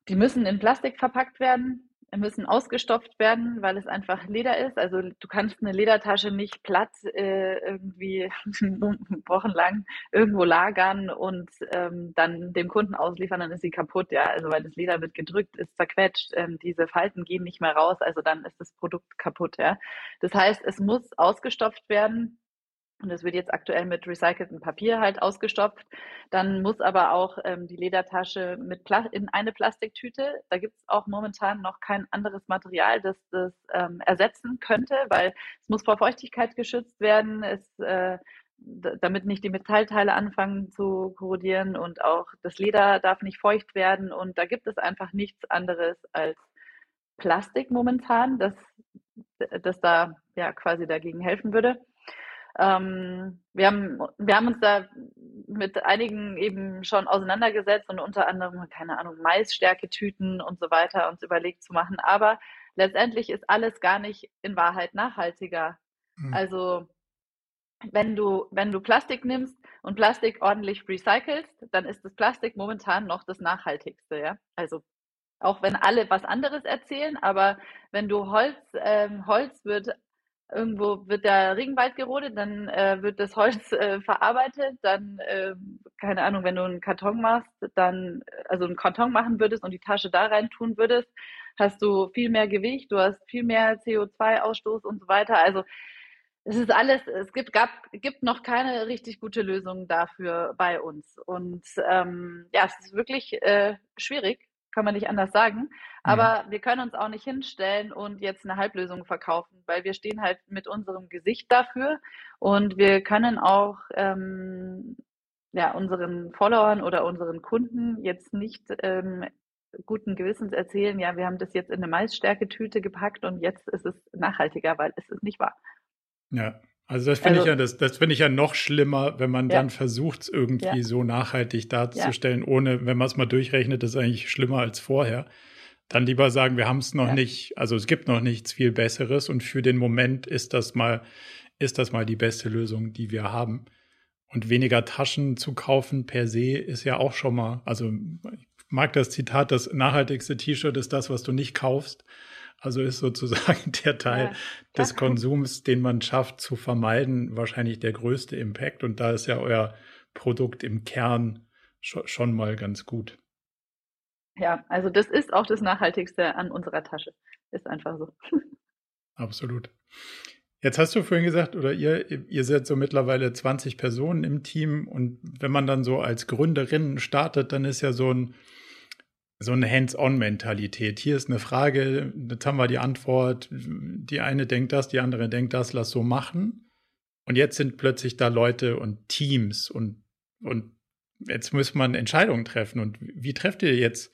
die müssen in Plastik verpackt werden, müssen ausgestopft werden, weil es einfach Leder ist. Also du kannst eine Ledertasche nicht platt äh, irgendwie wochenlang irgendwo lagern und ähm, dann dem Kunden ausliefern, dann ist sie kaputt, ja. Also weil das Leder wird gedrückt, ist zerquetscht, ähm, diese Falten gehen nicht mehr raus, also dann ist das Produkt kaputt, ja. Das heißt, es muss ausgestopft werden und das wird jetzt aktuell mit recyceltem Papier halt ausgestopft. Dann muss aber auch ähm, die Ledertasche mit Pla in eine Plastiktüte. Da gibt es auch momentan noch kein anderes Material, das das ähm, ersetzen könnte, weil es muss vor Feuchtigkeit geschützt werden. Es, äh, damit nicht die Metallteile anfangen zu korrodieren und auch das Leder darf nicht feucht werden. Und da gibt es einfach nichts anderes als Plastik momentan, das, das da ja quasi dagegen helfen würde. Ähm, wir, haben, wir haben uns da mit einigen eben schon auseinandergesetzt und unter anderem, keine Ahnung, Maisstärketüten und so weiter uns überlegt zu machen. Aber letztendlich ist alles gar nicht in Wahrheit nachhaltiger. Mhm. Also wenn du, wenn du Plastik nimmst und Plastik ordentlich recycelst, dann ist das Plastik momentan noch das nachhaltigste, ja. Also auch wenn alle was anderes erzählen, aber wenn du Holz, ähm, Holz wird irgendwo wird der Regenwald gerodet, dann äh, wird das Holz äh, verarbeitet, dann, äh, keine Ahnung, wenn du einen Karton machst, dann, also einen Karton machen würdest und die Tasche da rein tun würdest, hast du viel mehr Gewicht, du hast viel mehr CO2-Ausstoß und so weiter. Also es ist alles, es gibt, gab, gibt noch keine richtig gute Lösung dafür bei uns. Und ähm, ja, es ist wirklich äh, schwierig, kann man nicht anders sagen. Aber ja. wir können uns auch nicht hinstellen und jetzt eine Halblösung verkaufen, weil wir stehen halt mit unserem Gesicht dafür und wir können auch ähm, ja, unseren Followern oder unseren Kunden jetzt nicht ähm, guten Gewissens erzählen, ja, wir haben das jetzt in eine Maisstärketüte gepackt und jetzt ist es nachhaltiger, weil es ist nicht wahr. Ja, also das finde also, ich ja, das, das finde ich ja noch schlimmer, wenn man ja. dann versucht, es irgendwie ja. so nachhaltig darzustellen, ja. ohne, wenn man es mal durchrechnet, ist eigentlich schlimmer als vorher. Dann lieber sagen, wir haben es noch nicht, also es gibt noch nichts viel Besseres und für den Moment ist das mal, ist das mal die beste Lösung, die wir haben. Und weniger Taschen zu kaufen per se ist ja auch schon mal, also ich mag das Zitat, das nachhaltigste T-Shirt ist das, was du nicht kaufst. Also ist sozusagen der Teil ja, des Konsums, den man schafft zu vermeiden, wahrscheinlich der größte Impact. Und da ist ja euer Produkt im Kern schon mal ganz gut. Ja, also das ist auch das Nachhaltigste an unserer Tasche. Ist einfach so. Absolut. Jetzt hast du vorhin gesagt, oder ihr, ihr seid so mittlerweile 20 Personen im Team und wenn man dann so als Gründerin startet, dann ist ja so ein, so eine Hands-on-Mentalität. Hier ist eine Frage, jetzt haben wir die Antwort, die eine denkt das, die andere denkt das, lass so machen. Und jetzt sind plötzlich da Leute und Teams und, und jetzt muss man Entscheidungen treffen. Und wie trefft ihr jetzt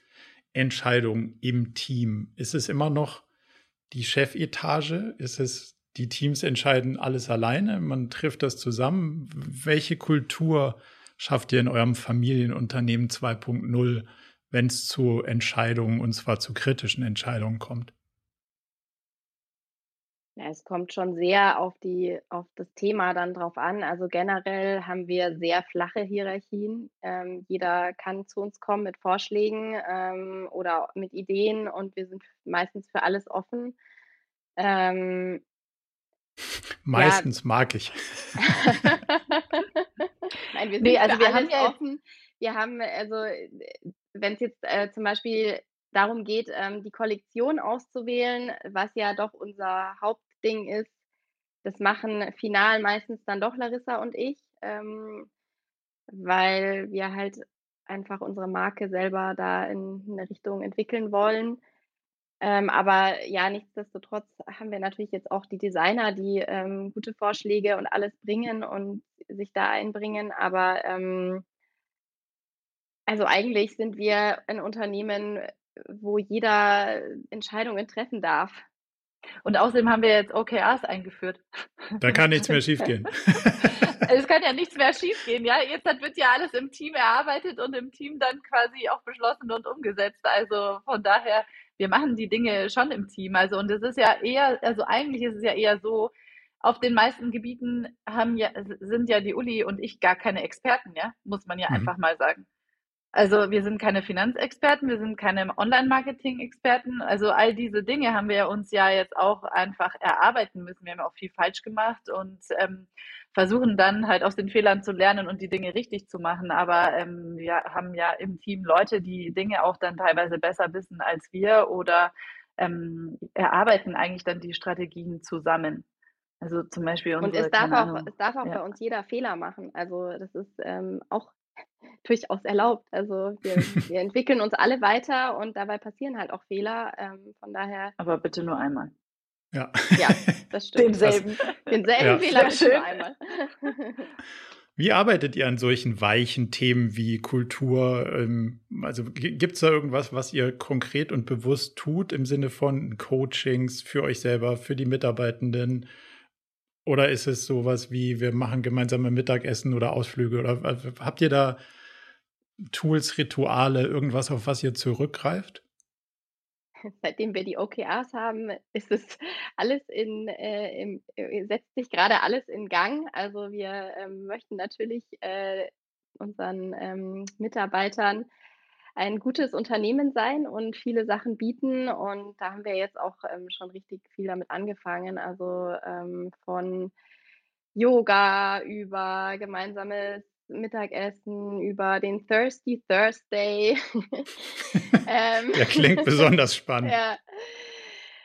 Entscheidungen im Team? Ist es immer noch die Chefetage? Ist es, die Teams entscheiden alles alleine? Man trifft das zusammen? Welche Kultur schafft ihr in eurem Familienunternehmen 2.0? Wenn es zu Entscheidungen, und zwar zu kritischen Entscheidungen kommt? Ja, es kommt schon sehr auf die auf das Thema dann drauf an. Also generell haben wir sehr flache Hierarchien. Ähm, jeder kann zu uns kommen mit Vorschlägen ähm, oder mit Ideen und wir sind meistens für alles offen. Ähm, meistens ja. mag ich. Nein, wir sind nee, also wir haben ja offen. Wir haben also wenn es jetzt äh, zum Beispiel darum geht, ähm, die Kollektion auszuwählen, was ja doch unser Hauptding ist, das machen final meistens dann doch Larissa und ich, ähm, weil wir halt einfach unsere Marke selber da in eine Richtung entwickeln wollen. Ähm, aber ja, nichtsdestotrotz haben wir natürlich jetzt auch die Designer, die ähm, gute Vorschläge und alles bringen und sich da einbringen. Aber ähm, also eigentlich sind wir ein Unternehmen, wo jeder Entscheidungen treffen darf. Und außerdem haben wir jetzt OKRs eingeführt. Da kann nichts mehr schiefgehen. es kann ja nichts mehr schiefgehen, ja. Jetzt wird ja alles im Team erarbeitet und im Team dann quasi auch beschlossen und umgesetzt. Also von daher, wir machen die Dinge schon im Team. Also und es ist ja eher, also eigentlich ist es ja eher so, auf den meisten Gebieten haben ja, sind ja die Uli und ich gar keine Experten, ja, muss man ja mhm. einfach mal sagen. Also wir sind keine Finanzexperten, wir sind keine Online-Marketing-Experten. Also all diese Dinge haben wir uns ja jetzt auch einfach erarbeiten müssen. Wir haben auch viel falsch gemacht und ähm, versuchen dann halt aus den Fehlern zu lernen und die Dinge richtig zu machen. Aber ähm, wir haben ja im Team Leute, die Dinge auch dann teilweise besser wissen als wir oder ähm, erarbeiten eigentlich dann die Strategien zusammen. Also zum Beispiel unsere, Und es darf auch, es darf auch ja. bei uns jeder Fehler machen. Also das ist ähm, auch durchaus erlaubt. Also wir, wir entwickeln uns alle weiter und dabei passieren halt auch Fehler. Ähm, von daher. Aber bitte nur einmal. Ja. Ja, das stimmt. Denselben. Denselben ja. Fehler bitte nur einmal. Wie arbeitet ihr an solchen weichen Themen wie Kultur? Ähm, also gibt es da irgendwas, was ihr konkret und bewusst tut im Sinne von Coachings für euch selber, für die Mitarbeitenden? Oder ist es sowas wie, wir machen gemeinsame Mittagessen oder Ausflüge? Oder habt ihr da Tools, Rituale, irgendwas, auf was ihr zurückgreift? Seitdem wir die OKRs haben, ist es alles in, äh, im, äh, setzt sich gerade alles in Gang. Also wir ähm, möchten natürlich äh, unseren ähm, Mitarbeitern ein gutes Unternehmen sein und viele Sachen bieten. Und da haben wir jetzt auch ähm, schon richtig viel damit angefangen. Also ähm, von Yoga über gemeinsames Mittagessen, über den Thirsty Thursday. ähm, Der klingt besonders spannend. Ja.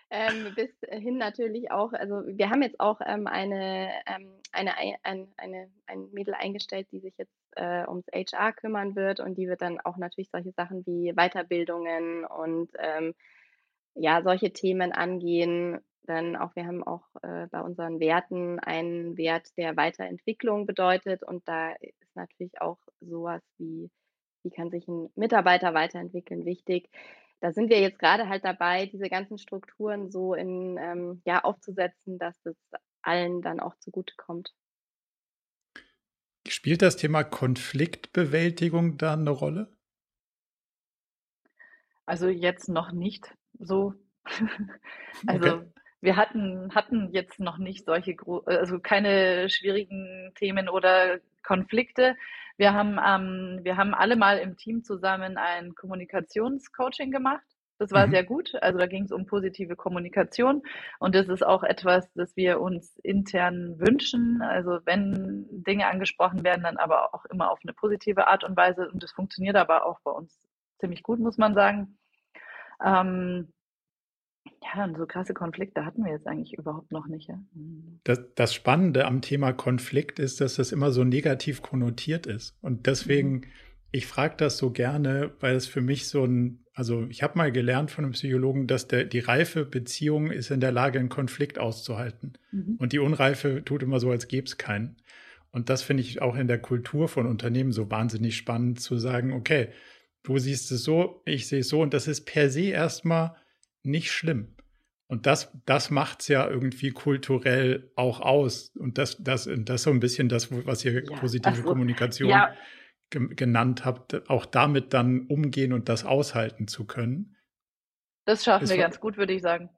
Ähm, bis hin natürlich auch, also wir haben jetzt auch ähm, eine, ähm, eine, ein, eine, ein Mädel eingestellt, die sich jetzt äh, ums HR kümmern wird und die wird dann auch natürlich solche Sachen wie Weiterbildungen und ähm, ja, solche Themen angehen. Dann auch, wir haben auch äh, bei unseren Werten einen Wert, der Weiterentwicklung bedeutet und da ist natürlich auch sowas wie, wie kann sich ein Mitarbeiter weiterentwickeln, wichtig da sind wir jetzt gerade halt dabei, diese ganzen Strukturen so in, ähm, ja, aufzusetzen, dass es allen dann auch zugutekommt. Spielt das Thema Konfliktbewältigung da eine Rolle? Also jetzt noch nicht so. also okay. wir hatten, hatten jetzt noch nicht solche, also keine schwierigen Themen oder Konflikte. Wir haben, ähm, wir haben alle mal im Team zusammen ein Kommunikationscoaching gemacht. Das war mhm. sehr gut. Also da ging es um positive Kommunikation. Und das ist auch etwas, das wir uns intern wünschen. Also wenn Dinge angesprochen werden, dann aber auch immer auf eine positive Art und Weise. Und das funktioniert aber auch bei uns ziemlich gut, muss man sagen. Ähm, Ja, und so krasse Konflikte hatten wir jetzt eigentlich überhaupt noch nicht. Ja? Mhm. Das, das, Spannende am Thema Konflikt ist, dass das immer so negativ konnotiert ist. Und deswegen, mhm. Ich frage das so gerne, weil es für mich so ein, also ich habe mal gelernt von einem Psychologen, dass der, die reife Beziehung ist in der Lage, einen Konflikt auszuhalten. Mhm. Und die unreife tut immer so, als gäbe es keinen. Und das finde ich auch in der Kultur von Unternehmen so wahnsinnig spannend zu sagen, okay, du siehst es so, ich sehe es so und das ist per se erstmal nicht schlimm. Und das, das macht es ja irgendwie kulturell auch aus. Und das, das, das so ein bisschen das, was ihr ja, positive also, Kommunikation ja. Genannt habt, auch damit dann umgehen und das aushalten zu können. Das schaffen wir ganz gut, würde ich sagen.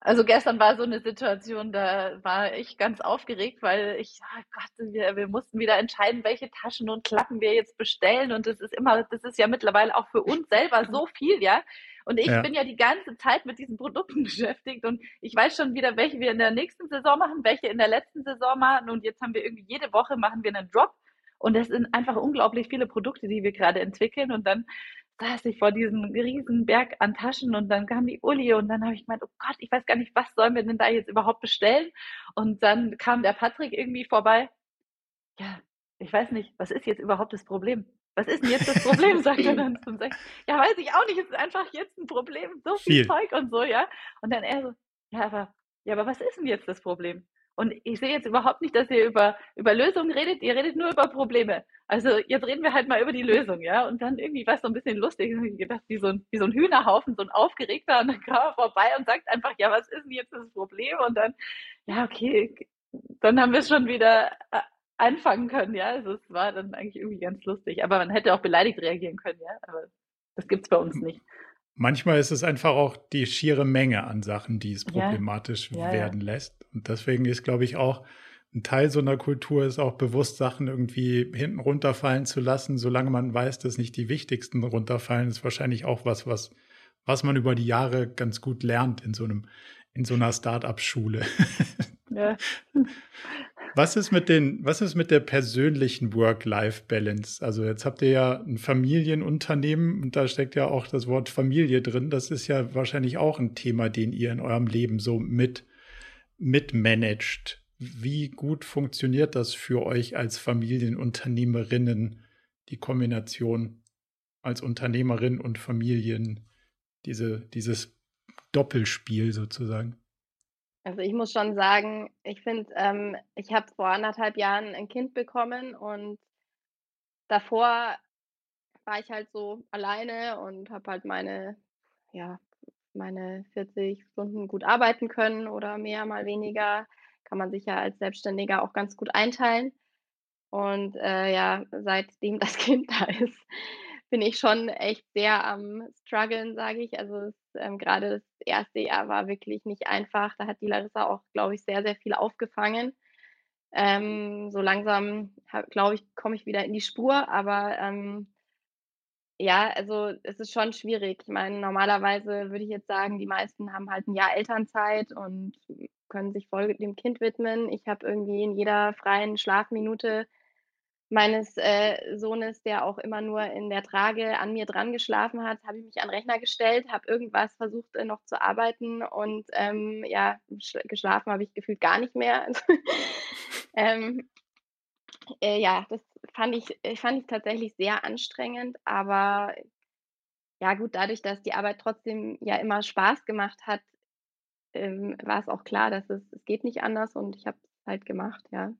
Also gestern war so eine Situation, da war ich ganz aufgeregt, weil ich, oh Gott, wir, wir mussten wieder entscheiden, welche Taschen und Klappen wir jetzt bestellen. Und das ist immer, das ist ja mittlerweile auch für uns selber so viel, ja. Und ich ja. bin ja die ganze Zeit mit diesen Produkten beschäftigt und ich weiß schon wieder, welche wir in der nächsten Saison machen, welche in der letzten Saison machen. Und jetzt haben wir irgendwie jede Woche machen wir einen Drop. Und es sind einfach unglaublich viele Produkte, die wir gerade entwickeln. Und dann saß ich vor diesem riesen Berg an Taschen und dann kam die Uli und dann habe ich gemeint, oh Gott, ich weiß gar nicht, was sollen wir denn da jetzt überhaupt bestellen? Und dann kam der Patrick irgendwie vorbei. Ja, ich weiß nicht, was ist jetzt überhaupt das Problem? was ist denn jetzt das Problem, sagt er dann zum Sechs. Ja, weiß ich auch nicht, es ist einfach jetzt ein Problem, so viel, viel, Zeug und so, ja. Und dann er so, ja, aber, ja, aber was ist denn jetzt das Problem? Und ich sehe jetzt überhaupt nicht, dass ihr über, über Lösungen redet, ihr redet nur über Probleme. Also jetzt reden wir halt mal über die Lösung, ja. Und dann irgendwie war es so ein bisschen lustig, ich gedacht, wie so, ein, wie so ein Hühnerhaufen, so ein aufgeregter, und dann kam er vorbei und sagt einfach, ja, was ist denn jetzt das Problem? Und dann, ja, okay, dann haben wir es schon wieder äh, anfangen können, ja. Also es war dann eigentlich irgendwie ganz lustig. Aber man hätte auch beleidigt reagieren können, ja. Aber das gibt es bei uns nicht. Manchmal ist es einfach auch die schiere Menge an Sachen, die es problematisch ja. Ja, werden ja. lässt. Und deswegen ist, glaube ich, auch ein Teil so einer Kultur ist auch bewusst, Sachen irgendwie hinten runterfallen zu lassen, solange man weiß, dass nicht die wichtigsten runterfallen, ist wahrscheinlich auch was, was, was man über die Jahre ganz gut lernt in so einem, in so einer Start-up-Schule. Ja. Was ist mit den, was ist mit der persönlichen Work-Life-Balance? Also jetzt habt ihr ja ein Familienunternehmen und da steckt ja auch das Wort Familie drin. Das ist ja wahrscheinlich auch ein Thema, den ihr in eurem Leben so mit, mitmanagt. Wie gut funktioniert das für euch als Familienunternehmerinnen, die Kombination als Unternehmerin und Familien, diese, dieses Doppelspiel sozusagen? Also ich muss schon sagen, ich finde, ähm, ich habe vor anderthalb Jahren ein Kind bekommen und davor war ich halt so alleine und habe halt meine, ja, meine 40 Stunden gut arbeiten können oder mehr, mal weniger. Kann man sich ja als Selbstständiger auch ganz gut einteilen. Und äh, ja, seitdem das Kind da ist, bin ich schon echt sehr am struggeln, sage ich. Also ähm, gerade das erste Jahr war wirklich nicht einfach. Da hat die Larissa auch, glaube ich, sehr, sehr viel aufgefangen. Ähm, so langsam, glaube ich, komme ich wieder in die Spur, aber ähm, ja, also es ist schon schwierig. Ich meine, normalerweise würde ich jetzt sagen, die meisten haben halt ein Jahr Elternzeit und können sich voll dem Kind widmen. Ich habe irgendwie in jeder freien Schlafminute meines äh, Sohnes, der auch immer nur in der Trage an mir dran geschlafen hat, habe ich mich an den Rechner gestellt, habe irgendwas versucht äh, noch zu arbeiten und ähm, ja, geschlafen habe ich gefühlt gar nicht mehr. ähm, äh, ja, das fand ich, äh, fand ich tatsächlich sehr anstrengend, aber ja gut, dadurch, dass die Arbeit trotzdem ja immer Spaß gemacht hat, ähm, war es auch klar, dass es, es geht nicht anders und ich habe es halt gemacht, ja.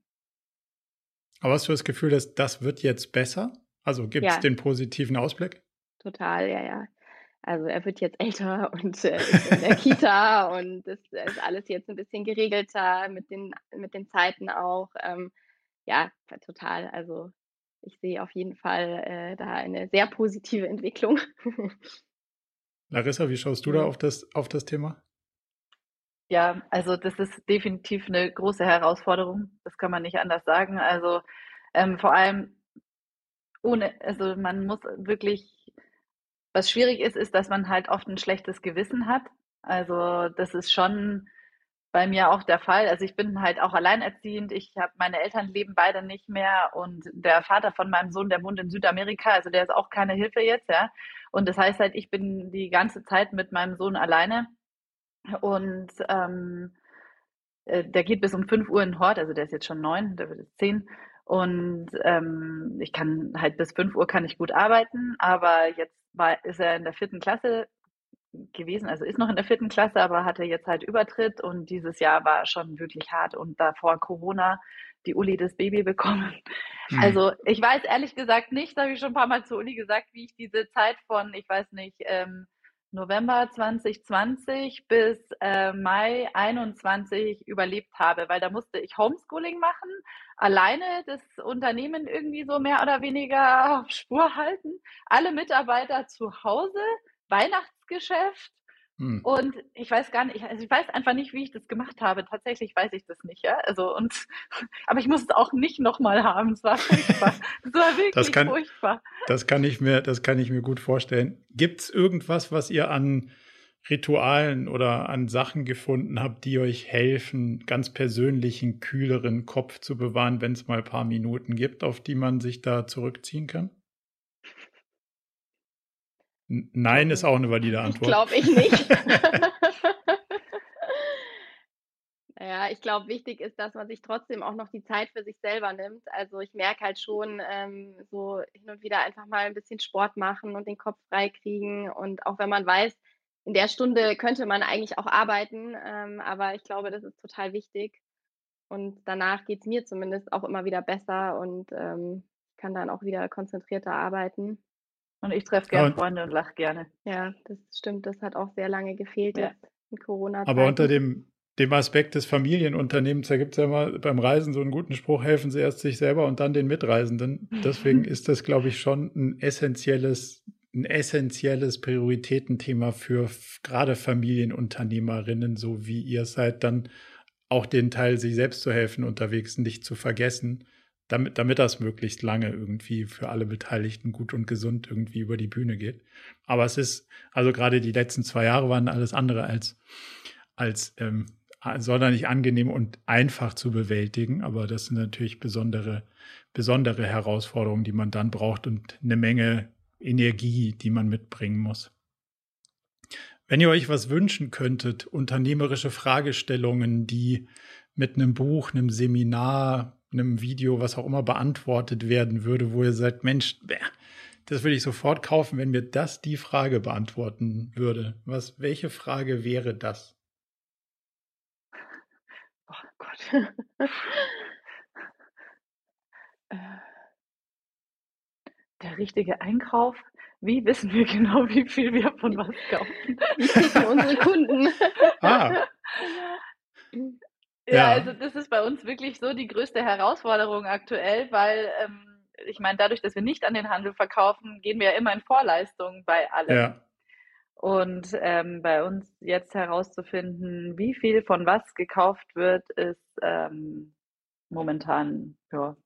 Aber hast du das Gefühl, dass das wird jetzt besser? Also gibt es ja. den positiven Ausblick? Total, ja, ja. Also er wird jetzt älter und äh, ist in der Kita und es ist alles jetzt ein bisschen geregelter mit den, mit den Zeiten auch. Ähm, ja, total. Also ich sehe auf jeden Fall äh, da eine sehr positive Entwicklung. Larissa, wie schaust du da auf das, auf das Thema? Ja, also das ist definitiv eine große Herausforderung. Das kann man nicht anders sagen. Also ähm, vor allem ohne, also man muss wirklich, was schwierig ist, ist, dass man halt oft ein schlechtes Gewissen hat. Also das ist schon bei mir auch der Fall. Also ich bin halt auch alleinerziehend. Ich habe meine Eltern leben beide nicht mehr und der Vater von meinem Sohn, der wohnt in Südamerika, also der ist auch keine Hilfe jetzt, ja. Und das heißt halt, ich bin die ganze Zeit mit meinem Sohn alleine Und ähm, äh, der geht bis um 5 Uhr in Hort, also der ist jetzt schon neun, der wird jetzt zehn. Und ähm, ich kann halt bis 5 Uhr kann ich gut arbeiten, aber jetzt war, ist er in der vierten Klasse gewesen, also ist noch in der vierten Klasse, aber hatte jetzt halt Übertritt und dieses Jahr war schon wirklich hart und davor Corona die Uli das Baby bekommen. Mhm. Also ich weiß ehrlich gesagt nicht, habe ich schon ein paar Mal zu Uli gesagt, wie ich diese Zeit von, ich weiß nicht, ähm, November 2020 bis äh, Mai 21 überlebt habe, weil da musste ich Homeschooling machen, alleine das Unternehmen irgendwie so mehr oder weniger auf Spur halten, alle Mitarbeiter zu Hause, Weihnachtsgeschäft, hm. Und ich weiß gar nicht, also ich weiß einfach nicht, wie ich das gemacht habe. Tatsächlich weiß ich das nicht, ja. Also und aber ich muss es auch nicht nochmal haben. Es war furchtbar. Es war wirklich das kann, furchtbar. Das kann ich mir, das kann ich mir gut vorstellen. Gibt es irgendwas, was ihr an Ritualen oder an Sachen gefunden habt, die euch helfen, ganz persönlichen, kühleren Kopf zu bewahren, wenn es mal ein paar Minuten gibt, auf die man sich da zurückziehen kann? Nein ist auch eine valide Antwort. Glaube ich nicht. naja, ich glaube, wichtig ist, dass man sich trotzdem auch noch die Zeit für sich selber nimmt. Also ich merke halt schon, ähm, so hin und wieder einfach mal ein bisschen Sport machen und den Kopf frei kriegen. Und auch wenn man weiß, in der Stunde könnte man eigentlich auch arbeiten, ähm, aber ich glaube, das ist total wichtig. Und danach geht es mir zumindest auch immer wieder besser und ähm, kann dann auch wieder konzentrierter arbeiten. Und ich treffe gerne Freunde und lache gerne. Ja, das stimmt. Das hat auch sehr lange gefehlt ja. jetzt in corona -Zeiten. Aber unter dem, dem Aspekt des Familienunternehmens, da gibt es ja mal beim Reisen so einen guten Spruch, helfen Sie erst sich selber und dann den Mitreisenden. Deswegen ist das, glaube ich, schon ein essentielles, ein essentielles Prioritätenthema für gerade Familienunternehmerinnen, so wie ihr seid, dann auch den Teil, sich selbst zu helfen unterwegs nicht zu vergessen damit, damit das möglichst lange irgendwie für alle Beteiligten gut und gesund irgendwie über die Bühne geht. Aber es ist, also gerade die letzten zwei Jahre waren alles andere als, als ähm, sonderlich angenehm und einfach zu bewältigen. Aber das sind natürlich besondere, besondere Herausforderungen, die man dann braucht und eine Menge Energie, die man mitbringen muss. Wenn ihr euch was wünschen könntet, unternehmerische Fragestellungen, die mit einem Buch, einem Seminar, einem Video, was auch immer beantwortet werden würde, wo ihr sagt, Mensch, das würde ich sofort kaufen, wenn mir das die Frage beantworten würde. Was, welche Frage wäre das? Oh Gott. Äh, der richtige Einkauf. Wie wissen wir genau, wie viel wir von was kaufen? Wie für unsere Kunden? ah. Ja, ja, also das ist bei uns wirklich so die größte Herausforderung aktuell, weil ähm, ich meine, dadurch, dass wir nicht an den Handel verkaufen, gehen wir ja immer in Vorleistung bei allem. Ja. Und ähm, bei uns jetzt herauszufinden, wie viel von was gekauft wird, ist ähm, momentan, ja.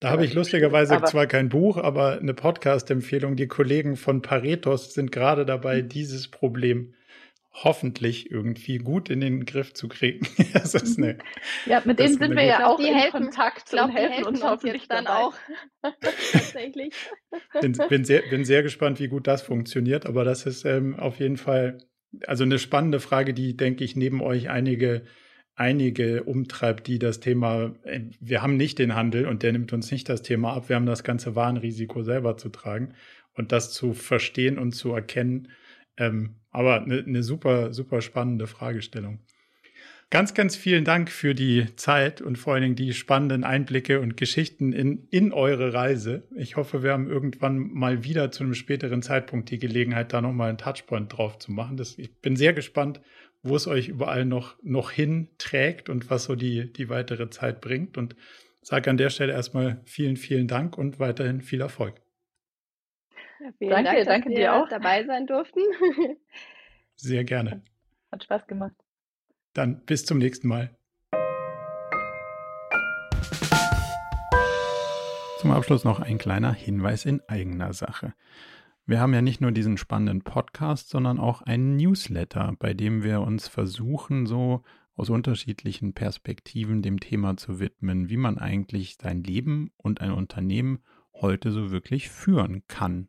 Da habe ich lustigerweise aber, zwar kein Buch, aber eine Podcast-Empfehlung. Die Kollegen von Paretos sind gerade dabei, hm. dieses Problem hoffentlich irgendwie gut in den Griff zu kriegen. das ist eine, ja, mit denen sind wir ja auch in helfen, Kontakt glaub, und helfen, helfen uns hoffentlich dann dabei. auch. Tatsächlich. Bin, bin, sehr, bin sehr gespannt, wie gut das funktioniert, aber das ist ähm, auf jeden Fall also eine spannende Frage, die, denke ich, neben euch einige einige umtreibt, die das Thema, äh, wir haben nicht den Handel und der nimmt uns nicht das Thema ab, wir haben das ganze Warnrisiko selber zu tragen und das zu verstehen und zu erkennen, ähm, aber eine ne super, super spannende Fragestellung. Ganz, ganz vielen Dank für die Zeit und vor allen Dingen die spannenden Einblicke und Geschichten in, in eure Reise. Ich hoffe, wir haben irgendwann mal wieder zu einem späteren Zeitpunkt die Gelegenheit, da nochmal einen Touchpoint drauf zu machen. Das, ich bin sehr gespannt, wo es euch überall noch, noch hin trägt und was so die, die weitere Zeit bringt. Und sage an der Stelle erstmal vielen, vielen Dank und weiterhin viel Erfolg. Vielen danke, Dank, dass danke wir dir auch. dabei sein durften. Sehr gerne. Hat Spaß gemacht. Dann bis zum nächsten Mal. Zum Abschluss noch ein kleiner Hinweis in eigener Sache. Wir haben ja nicht nur diesen spannenden Podcast, sondern auch einen Newsletter, bei dem wir uns versuchen, so aus unterschiedlichen Perspektiven dem Thema zu widmen, wie man eigentlich sein Leben und ein Unternehmen heute so wirklich führen kann